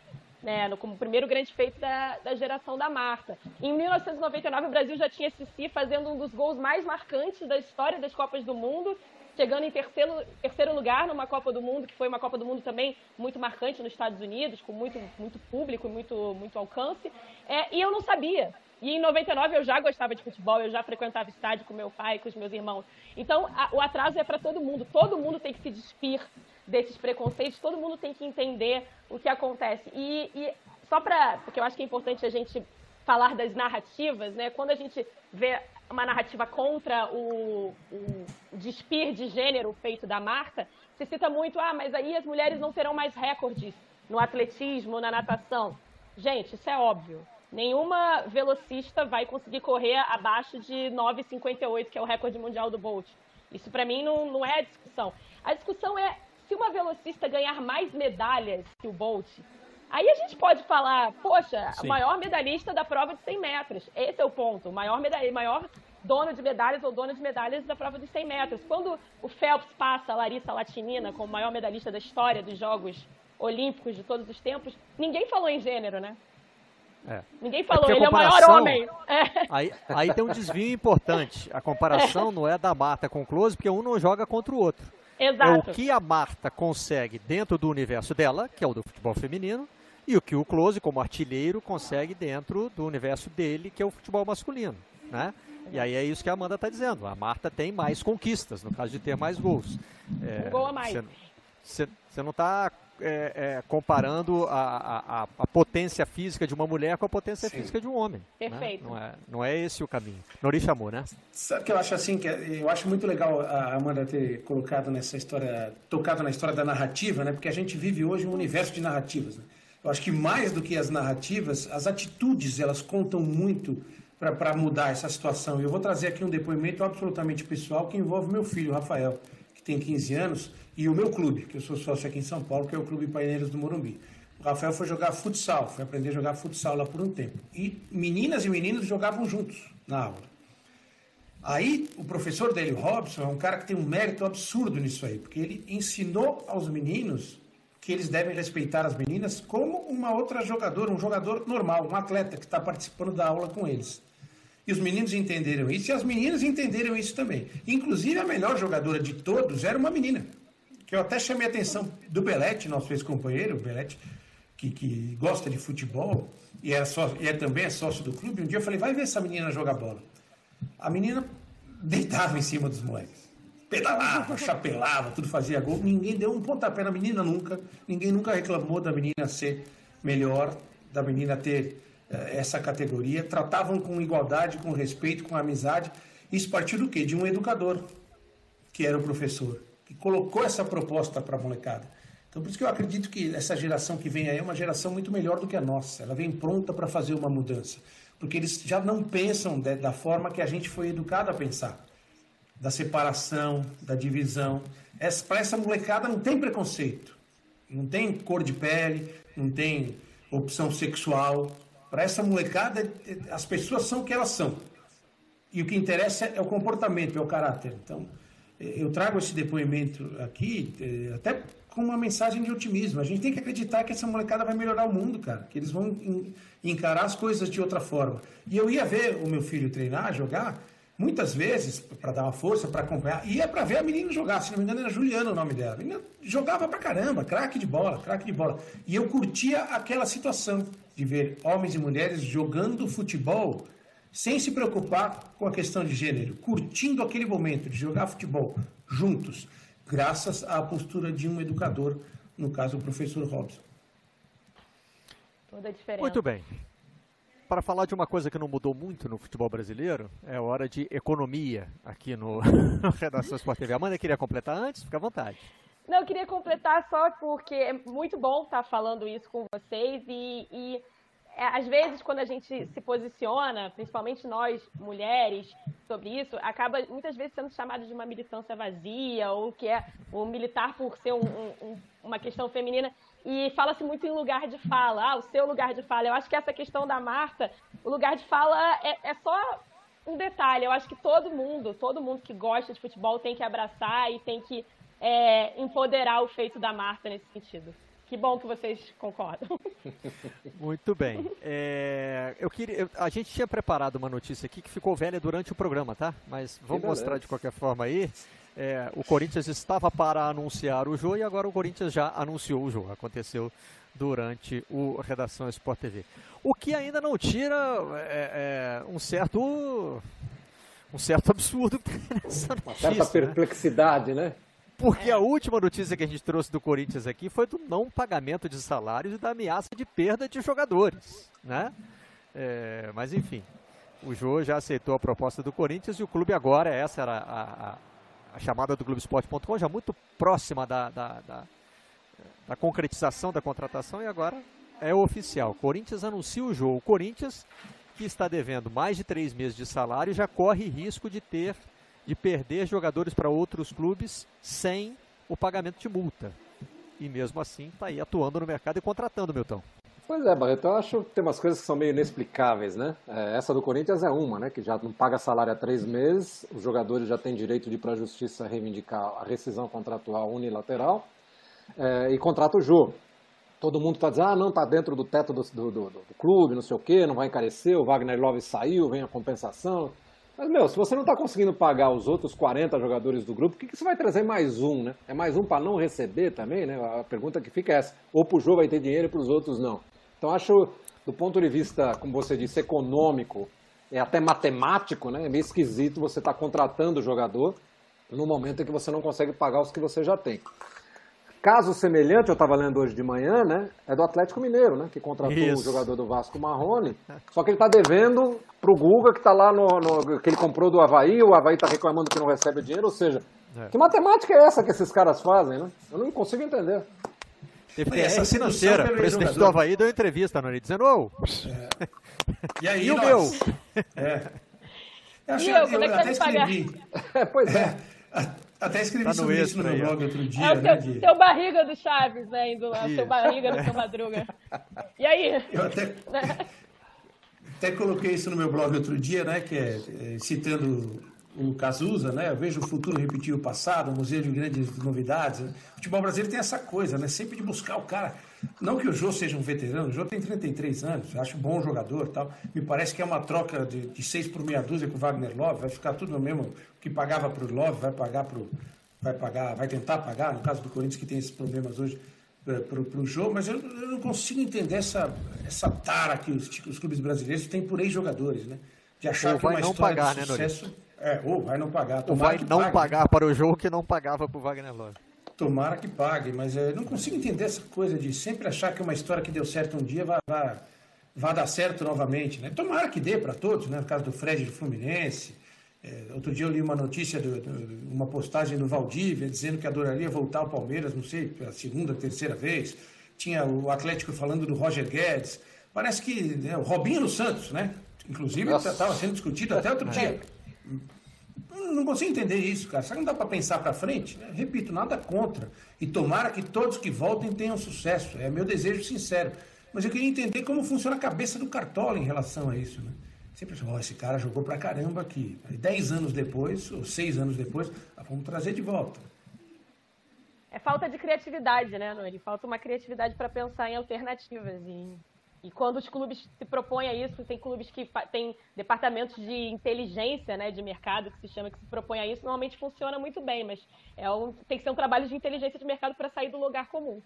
Speaker 4: Né, no, como primeiro grande feito da, da geração da Marta. Em 1999, o Brasil já tinha Cici fazendo um dos gols mais marcantes da história das Copas do Mundo, chegando em terceiro, terceiro lugar numa Copa do Mundo, que foi uma Copa do Mundo também muito marcante nos Estados Unidos, com muito, muito público e muito, muito alcance. É, e eu não sabia. E em 99 eu já gostava de futebol, eu já frequentava estádio com meu pai, com os meus irmãos. Então a, o atraso é para todo mundo. Todo mundo tem que se despir desses preconceitos, todo mundo tem que entender o que acontece. E, e só para. Porque eu acho que é importante a gente falar das narrativas, né? Quando a gente vê uma narrativa contra o, o despir de gênero feito da Marta, se cita muito, ah, mas aí as mulheres não terão mais recordes no atletismo, na natação. Gente, isso é óbvio. Nenhuma velocista vai conseguir correr abaixo de 9,58, que é o recorde mundial do Bolt. Isso para mim não, não é a discussão. A discussão é se uma velocista ganhar mais medalhas que o Bolt, aí a gente pode falar, poxa, o maior medalhista da prova de 100 metros. Esse é o ponto. O maior, medalha, maior dono de medalhas ou dona de medalhas da prova de 100 metros. Quando o Phelps passa a Larissa Latinina como maior medalhista da história dos Jogos Olímpicos de todos os tempos, ninguém falou em gênero, né? É. Ninguém é falou, é ele é o maior homem. É.
Speaker 1: Aí, aí tem um desvio importante. A comparação é. não é da Marta com o Close, porque um não joga contra o outro.
Speaker 4: Exato.
Speaker 1: É o que a Marta consegue dentro do universo dela, que é o do futebol feminino, e o que o Close, como artilheiro, consegue dentro do universo dele, que é o futebol masculino. Né? E aí é isso que a Amanda está dizendo. A Marta tem mais conquistas, no caso de ter mais gols.
Speaker 4: É, um gol a mais.
Speaker 1: Você não está é, é, comparando a, a, a, potência física de uma mulher com a potência Sim. física de um homem.
Speaker 4: Né? Perfeito.
Speaker 1: Né? Não, é, não é esse o caminho. Nori chamou, né?
Speaker 2: Sabe que eu acho assim, que é, eu acho muito legal a Amanda ter colocado nessa história, tocado na história da narrativa, né? Porque a gente vive hoje um universo de narrativas. Né? Eu acho que mais do que as narrativas, as atitudes, elas contam muito para mudar essa situação. E eu vou trazer aqui um depoimento absolutamente pessoal que envolve meu filho, Rafael, que tem 15 anos, e o meu clube, que eu sou sócio aqui em São Paulo, que é o Clube Paineiros do Morumbi. O Rafael foi jogar futsal, foi aprender a jogar futsal lá por um tempo. E meninas e meninos jogavam juntos na aula. Aí, o professor dele, o Robson, é um cara que tem um mérito absurdo nisso aí, porque ele ensinou aos meninos que eles devem respeitar as meninas como uma outra jogadora, um jogador normal, um atleta que está participando da aula com eles. E os meninos entenderam isso e as meninas entenderam isso também. Inclusive, a melhor jogadora de todos era uma menina, que eu até chamei a atenção do Belete, nosso ex-companheiro, Belete, que, que, gosta de futebol e é, e é também é sócio do clube. Um dia eu falei, vai ver essa menina jogar bola. A menina deitava em cima dos moleques. Pedalava, chapelava, tudo fazia gol. Ninguém deu um pontapé na menina nunca. Ninguém nunca reclamou da menina ser melhor, da menina ter eh, essa categoria. Tratavam com igualdade, com respeito, com amizade. Isso partiu do quê? De um educador, que era o professor, que colocou essa proposta para a molecada. Então, por isso que eu acredito que essa geração que vem aí é uma geração muito melhor do que a nossa. Ela vem pronta para fazer uma mudança porque eles já não pensam de, da forma que a gente foi educado a pensar, da separação, da divisão. Para essa molecada não tem preconceito, não tem cor de pele, não tem opção sexual. Para essa molecada, as pessoas são o que elas são. E o que interessa é o comportamento, é o caráter. Então, eu trago esse depoimento aqui, eh, até com uma mensagem de otimismo. A gente tem que acreditar que essa molecada vai melhorar o mundo, cara. Que eles vão encarar as coisas de outra forma. E eu ia ver o meu filho treinar, jogar, muitas vezes, para dar uma força, para acompanhar. Ia para ver a menina jogar. Se não me engano, era Juliana o nome dela. A menina jogava pra caramba, craque de bola, craque de bola. E eu curtia aquela situação de ver homens e mulheres jogando futebol sem se preocupar com a questão de gênero, curtindo aquele momento de jogar futebol juntos graças à postura de um educador, no caso o professor Robson.
Speaker 4: Toda a diferença.
Speaker 1: Muito bem. Para falar de uma coisa que não mudou muito no futebol brasileiro, é hora de economia aqui no, Redação Sport TV. Amanda queria completar antes? Fica à vontade.
Speaker 4: Não, eu queria completar só porque é muito bom estar falando isso com vocês e, e às vezes, quando a gente se posiciona, principalmente nós, mulheres, sobre isso, acaba muitas vezes sendo chamado de uma militância vazia, ou que é o militar por ser um, um, uma questão feminina. E fala-se muito em lugar de fala, ah, o seu lugar de fala. Eu acho que essa questão da Marta, o lugar de fala é, é só um detalhe. Eu acho que todo mundo, todo mundo que gosta de futebol tem que abraçar e tem que é, empoderar o feito da Marta nesse sentido. Que bom que vocês concordam.
Speaker 1: Muito bem. É, eu queria, eu, a gente tinha preparado uma notícia aqui que ficou velha durante o programa, tá? Mas vamos mostrar de qualquer forma aí. É, o Corinthians estava para anunciar o jogo e agora o Corinthians já anunciou o jogo. Aconteceu durante o Redação Sport TV. O que ainda não tira é, é, um certo um certo absurdo
Speaker 3: nessa notícia, Uma certa né? perplexidade, né? né?
Speaker 1: Porque a última notícia que a gente trouxe do Corinthians aqui foi do não pagamento de salários e da ameaça de perda de jogadores, né? É, mas enfim, o Jô já aceitou a proposta do Corinthians e o clube agora, essa era a, a, a chamada do Globoesporte.com, já muito próxima da, da, da, da, concretização da contratação e agora é oficial. Corinthians anuncia o jogo. O Corinthians, que está devendo mais de três meses de salário, já corre risco de ter de perder jogadores para outros clubes sem o pagamento de multa. E mesmo assim está aí atuando no mercado e contratando, Milton.
Speaker 3: Pois é, Barreto, eu acho que tem umas coisas que são meio inexplicáveis, né? É, essa do Corinthians é uma, né? Que já não paga salário há três meses, os jogadores já têm direito de ir para a justiça reivindicar a rescisão contratual unilateral é, e contrata o jogo. Todo mundo está dizendo, ah, não, está dentro do teto do, do, do, do, clube, não sei o quê, não vai encarecer, o Wagner Love saiu, vem a compensação. Mas, meu, se você não está conseguindo pagar os outros 40 jogadores do grupo, o que, que você vai trazer mais um, né? É mais um para não receber também, né? A pergunta que fica é essa. Ou para o jogo vai ter dinheiro e para os outros não. Então, acho, do ponto de vista, como você disse, econômico, é até matemático, né? É meio esquisito você estar tá contratando o jogador no momento em que você não consegue pagar os que você já tem. Caso semelhante, eu estava lendo hoje de manhã, né? É do Atlético Mineiro, né? Que contratou Isso. o jogador do Vasco Marrone. Só que ele está devendo para o Guga, que está lá no, no, que ele comprou do Havaí, o Havaí está reclamando que não recebe dinheiro. Ou seja, é. que matemática é essa que esses caras fazem, né? Eu não consigo entender.
Speaker 1: Teve TR financeira. O presidente do Havaí deu entrevista, não dizendo, ô...
Speaker 2: É. E aí,
Speaker 1: E o
Speaker 2: nós? É. Eu, achei-
Speaker 4: E eu, como é que
Speaker 2: até
Speaker 4: vai te pagar?
Speaker 2: escrevi.
Speaker 3: É, pois é.
Speaker 2: Até escrevi
Speaker 1: Tá no
Speaker 2: sobre isso no meu blog outro dia,
Speaker 4: É o
Speaker 2: né?
Speaker 4: seu,
Speaker 2: de-
Speaker 4: seu barriga do Chaves, né? Indo lá, o
Speaker 1: Isso.
Speaker 4: seu barriga do seu Madruga. E aí?
Speaker 2: Eu até, até coloquei isso no meu blog outro dia, né? Que é, é, citando o Cazuza, né? Eu vejo o futuro repetir o passado, um museu de grandes novidades. O futebol brasileiro tem essa coisa, né? Sempre de buscar o cara. Não que o Jô seja um veterano, o Jô tem 33 anos, acho bom jogador e tal. Me parece que é uma troca de, de seis por meia dúzia com o Wagner Love, vai ficar tudo no mesmo. Que pagava para o Love vai pagar para vai pagar, vai tentar pagar, no caso do Corinthians que tem esses problemas hoje para o jogo, mas eu, eu não consigo entender essa, essa tara que os, que os clubes brasileiros têm por ex-jogadores, né? De achar
Speaker 1: Ou
Speaker 2: que uma
Speaker 1: vai não
Speaker 2: história
Speaker 1: pagar,
Speaker 2: de
Speaker 1: né, Noriega?
Speaker 2: sucesso... É, ou vai não pagar.
Speaker 1: Ou vai não
Speaker 2: pague.
Speaker 1: pagar para o jogo que não pagava para o Wagner Love.
Speaker 2: Tomara que pague, mas eu não consigo entender essa coisa de sempre achar que uma história que deu certo um dia vai, vai, vai dar certo novamente. Né? Tomara que dê para todos, né? no caso do Fred do Fluminense. Eh, outro dia eu li uma notícia, do, do- uma postagem do Valdívia dizendo que adoraria voltar ao Palmeiras, não sei, pela segunda, terceira vez. Tinha o Atlético falando do Roger Guedes. Parece que né, o Robinho Santos, né? Inclusive, estava sendo discutido até outro dia. Não consigo entender isso, cara. Será que não dá para pensar para frente? né? Repito, nada contra. E tomara que todos que voltem tenham sucesso. É meu desejo sincero. Mas eu queria entender como funciona a cabeça do Cartola em relação a isso, né? Sempre ó, esse cara jogou pra caramba aqui. Aí, dez anos depois, ou seis anos depois, ah, vamos trazer de volta.
Speaker 4: É falta de criatividade, né, Nori? Falta uma criatividade para pensar em alternativas. E, e quando os clubes se propõem a isso, tem clubes que têm departamentos de inteligência, né, de mercado, que se chama, que se propõe a isso, normalmente funciona muito bem, mas é um, tem que ser um trabalho de inteligência de mercado para sair do lugar comum.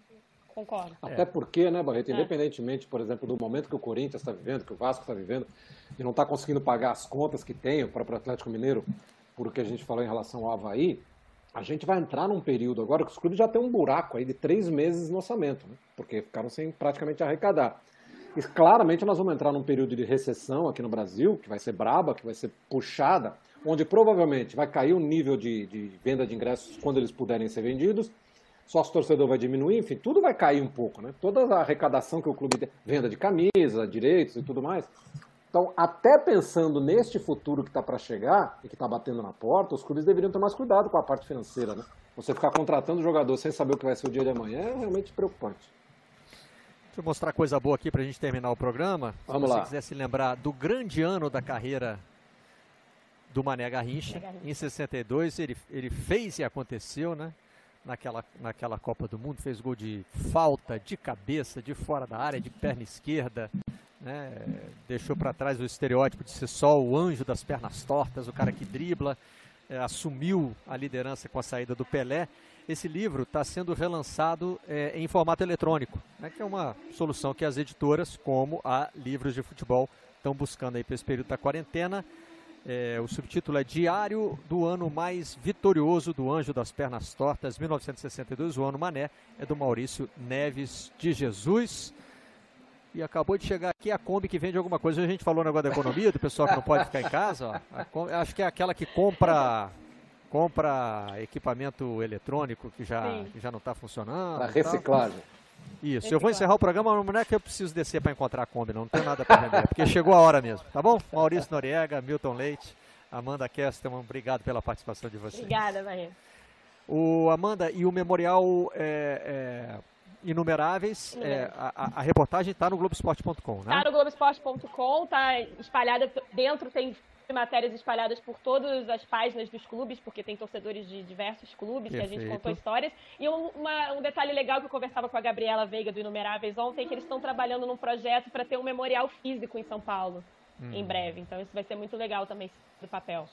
Speaker 4: Concordo.
Speaker 3: Até porque, né, Barreto, independentemente, por exemplo, do momento que o Corinthians está vivendo, que o Vasco está vivendo, e não está conseguindo pagar as contas que tem o próprio Atlético Mineiro, por o que a gente falou em relação ao Havaí, a gente vai entrar num período agora que os clubes já têm um buraco aí de três meses no orçamento, né? porque ficaram sem praticamente arrecadar. E claramente nós vamos entrar num período de recessão aqui no Brasil, que vai ser braba, que vai ser puxada, onde provavelmente vai cair o nível de, de venda de ingressos quando eles puderem ser vendidos, sócio torcedor vai diminuir, enfim, tudo vai cair um pouco, né? Toda a arrecadação que o clube tem, venda de camisa, direitos e tudo mais. Então, até pensando neste futuro que está para chegar e que está batendo na porta, os clubes deveriam ter mais cuidado com a parte financeira, né? Você ficar contratando jogador sem saber o que vai ser o dia de amanhã é realmente preocupante.
Speaker 1: Deixa eu mostrar coisa boa aqui para a gente terminar o programa.
Speaker 3: Vamos
Speaker 1: se você
Speaker 3: lá.
Speaker 1: quiser se lembrar do grande ano da carreira do Mané Garrincha, em 62, ele, ele fez e aconteceu, né? Naquela, naquela Copa do Mundo, fez gol de falta, de cabeça, de fora da área, de perna esquerda, né? Deixou para trás o estereótipo de ser só o anjo das pernas tortas, o cara que dribla, eh, assumiu a liderança com a saída do Pelé. Esse livro está sendo relançado eh, em formato eletrônico, né, que é uma solução que as editoras, como a Livros de Futebol, estão buscando aí para esse período da quarentena. Eh, o subtítulo é Diário do Ano Mais Vitorioso do Anjo das Pernas Tortas, 1962, o ano Mané, é do Maurício Neves de Jesus. E acabou de chegar aqui a Kombi que vende alguma coisa. A gente falou negócio da economia, do pessoal que não pode ficar em casa. Kombi- acho que é aquela que compra compra equipamento eletrônico que já,
Speaker 4: Sim.
Speaker 1: que já não está funcionando.
Speaker 3: Para
Speaker 1: e tal.
Speaker 3: reciclagem.
Speaker 1: Isso, eu vou encerrar o programa, mas não é que eu preciso descer para encontrar a Kombi, não, não tem nada para vender, porque chegou a hora mesmo, tá bom? Maurício Noriega, Milton Leite, Amanda Kesterman, obrigado pela participação de vocês.
Speaker 4: Obrigada, Barreto.
Speaker 1: O Amanda e o Memorial é, é, Inumeráveis, é, a, a- reportagem está no Globoesporte.com, né?
Speaker 4: Tá no Globoesporte.com, tá espalhada dentro, tem matérias espalhadas por todas as páginas dos clubes, porque tem torcedores de diversos clubes que a gente
Speaker 1: Perfeito.
Speaker 4: contou histórias. E um, uma- um detalhe legal que eu conversava com a Gabriela Veiga do Inumeráveis ontem, é que eles estão trabalhando num projeto para ter um memorial físico em São Paulo em breve. Então isso vai ser muito legal também do papel.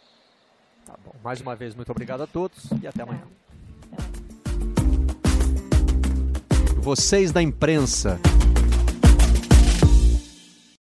Speaker 1: Tá bom. Mais uma vez, muito obrigado a todos e até amanhã. Vocês da imprensa.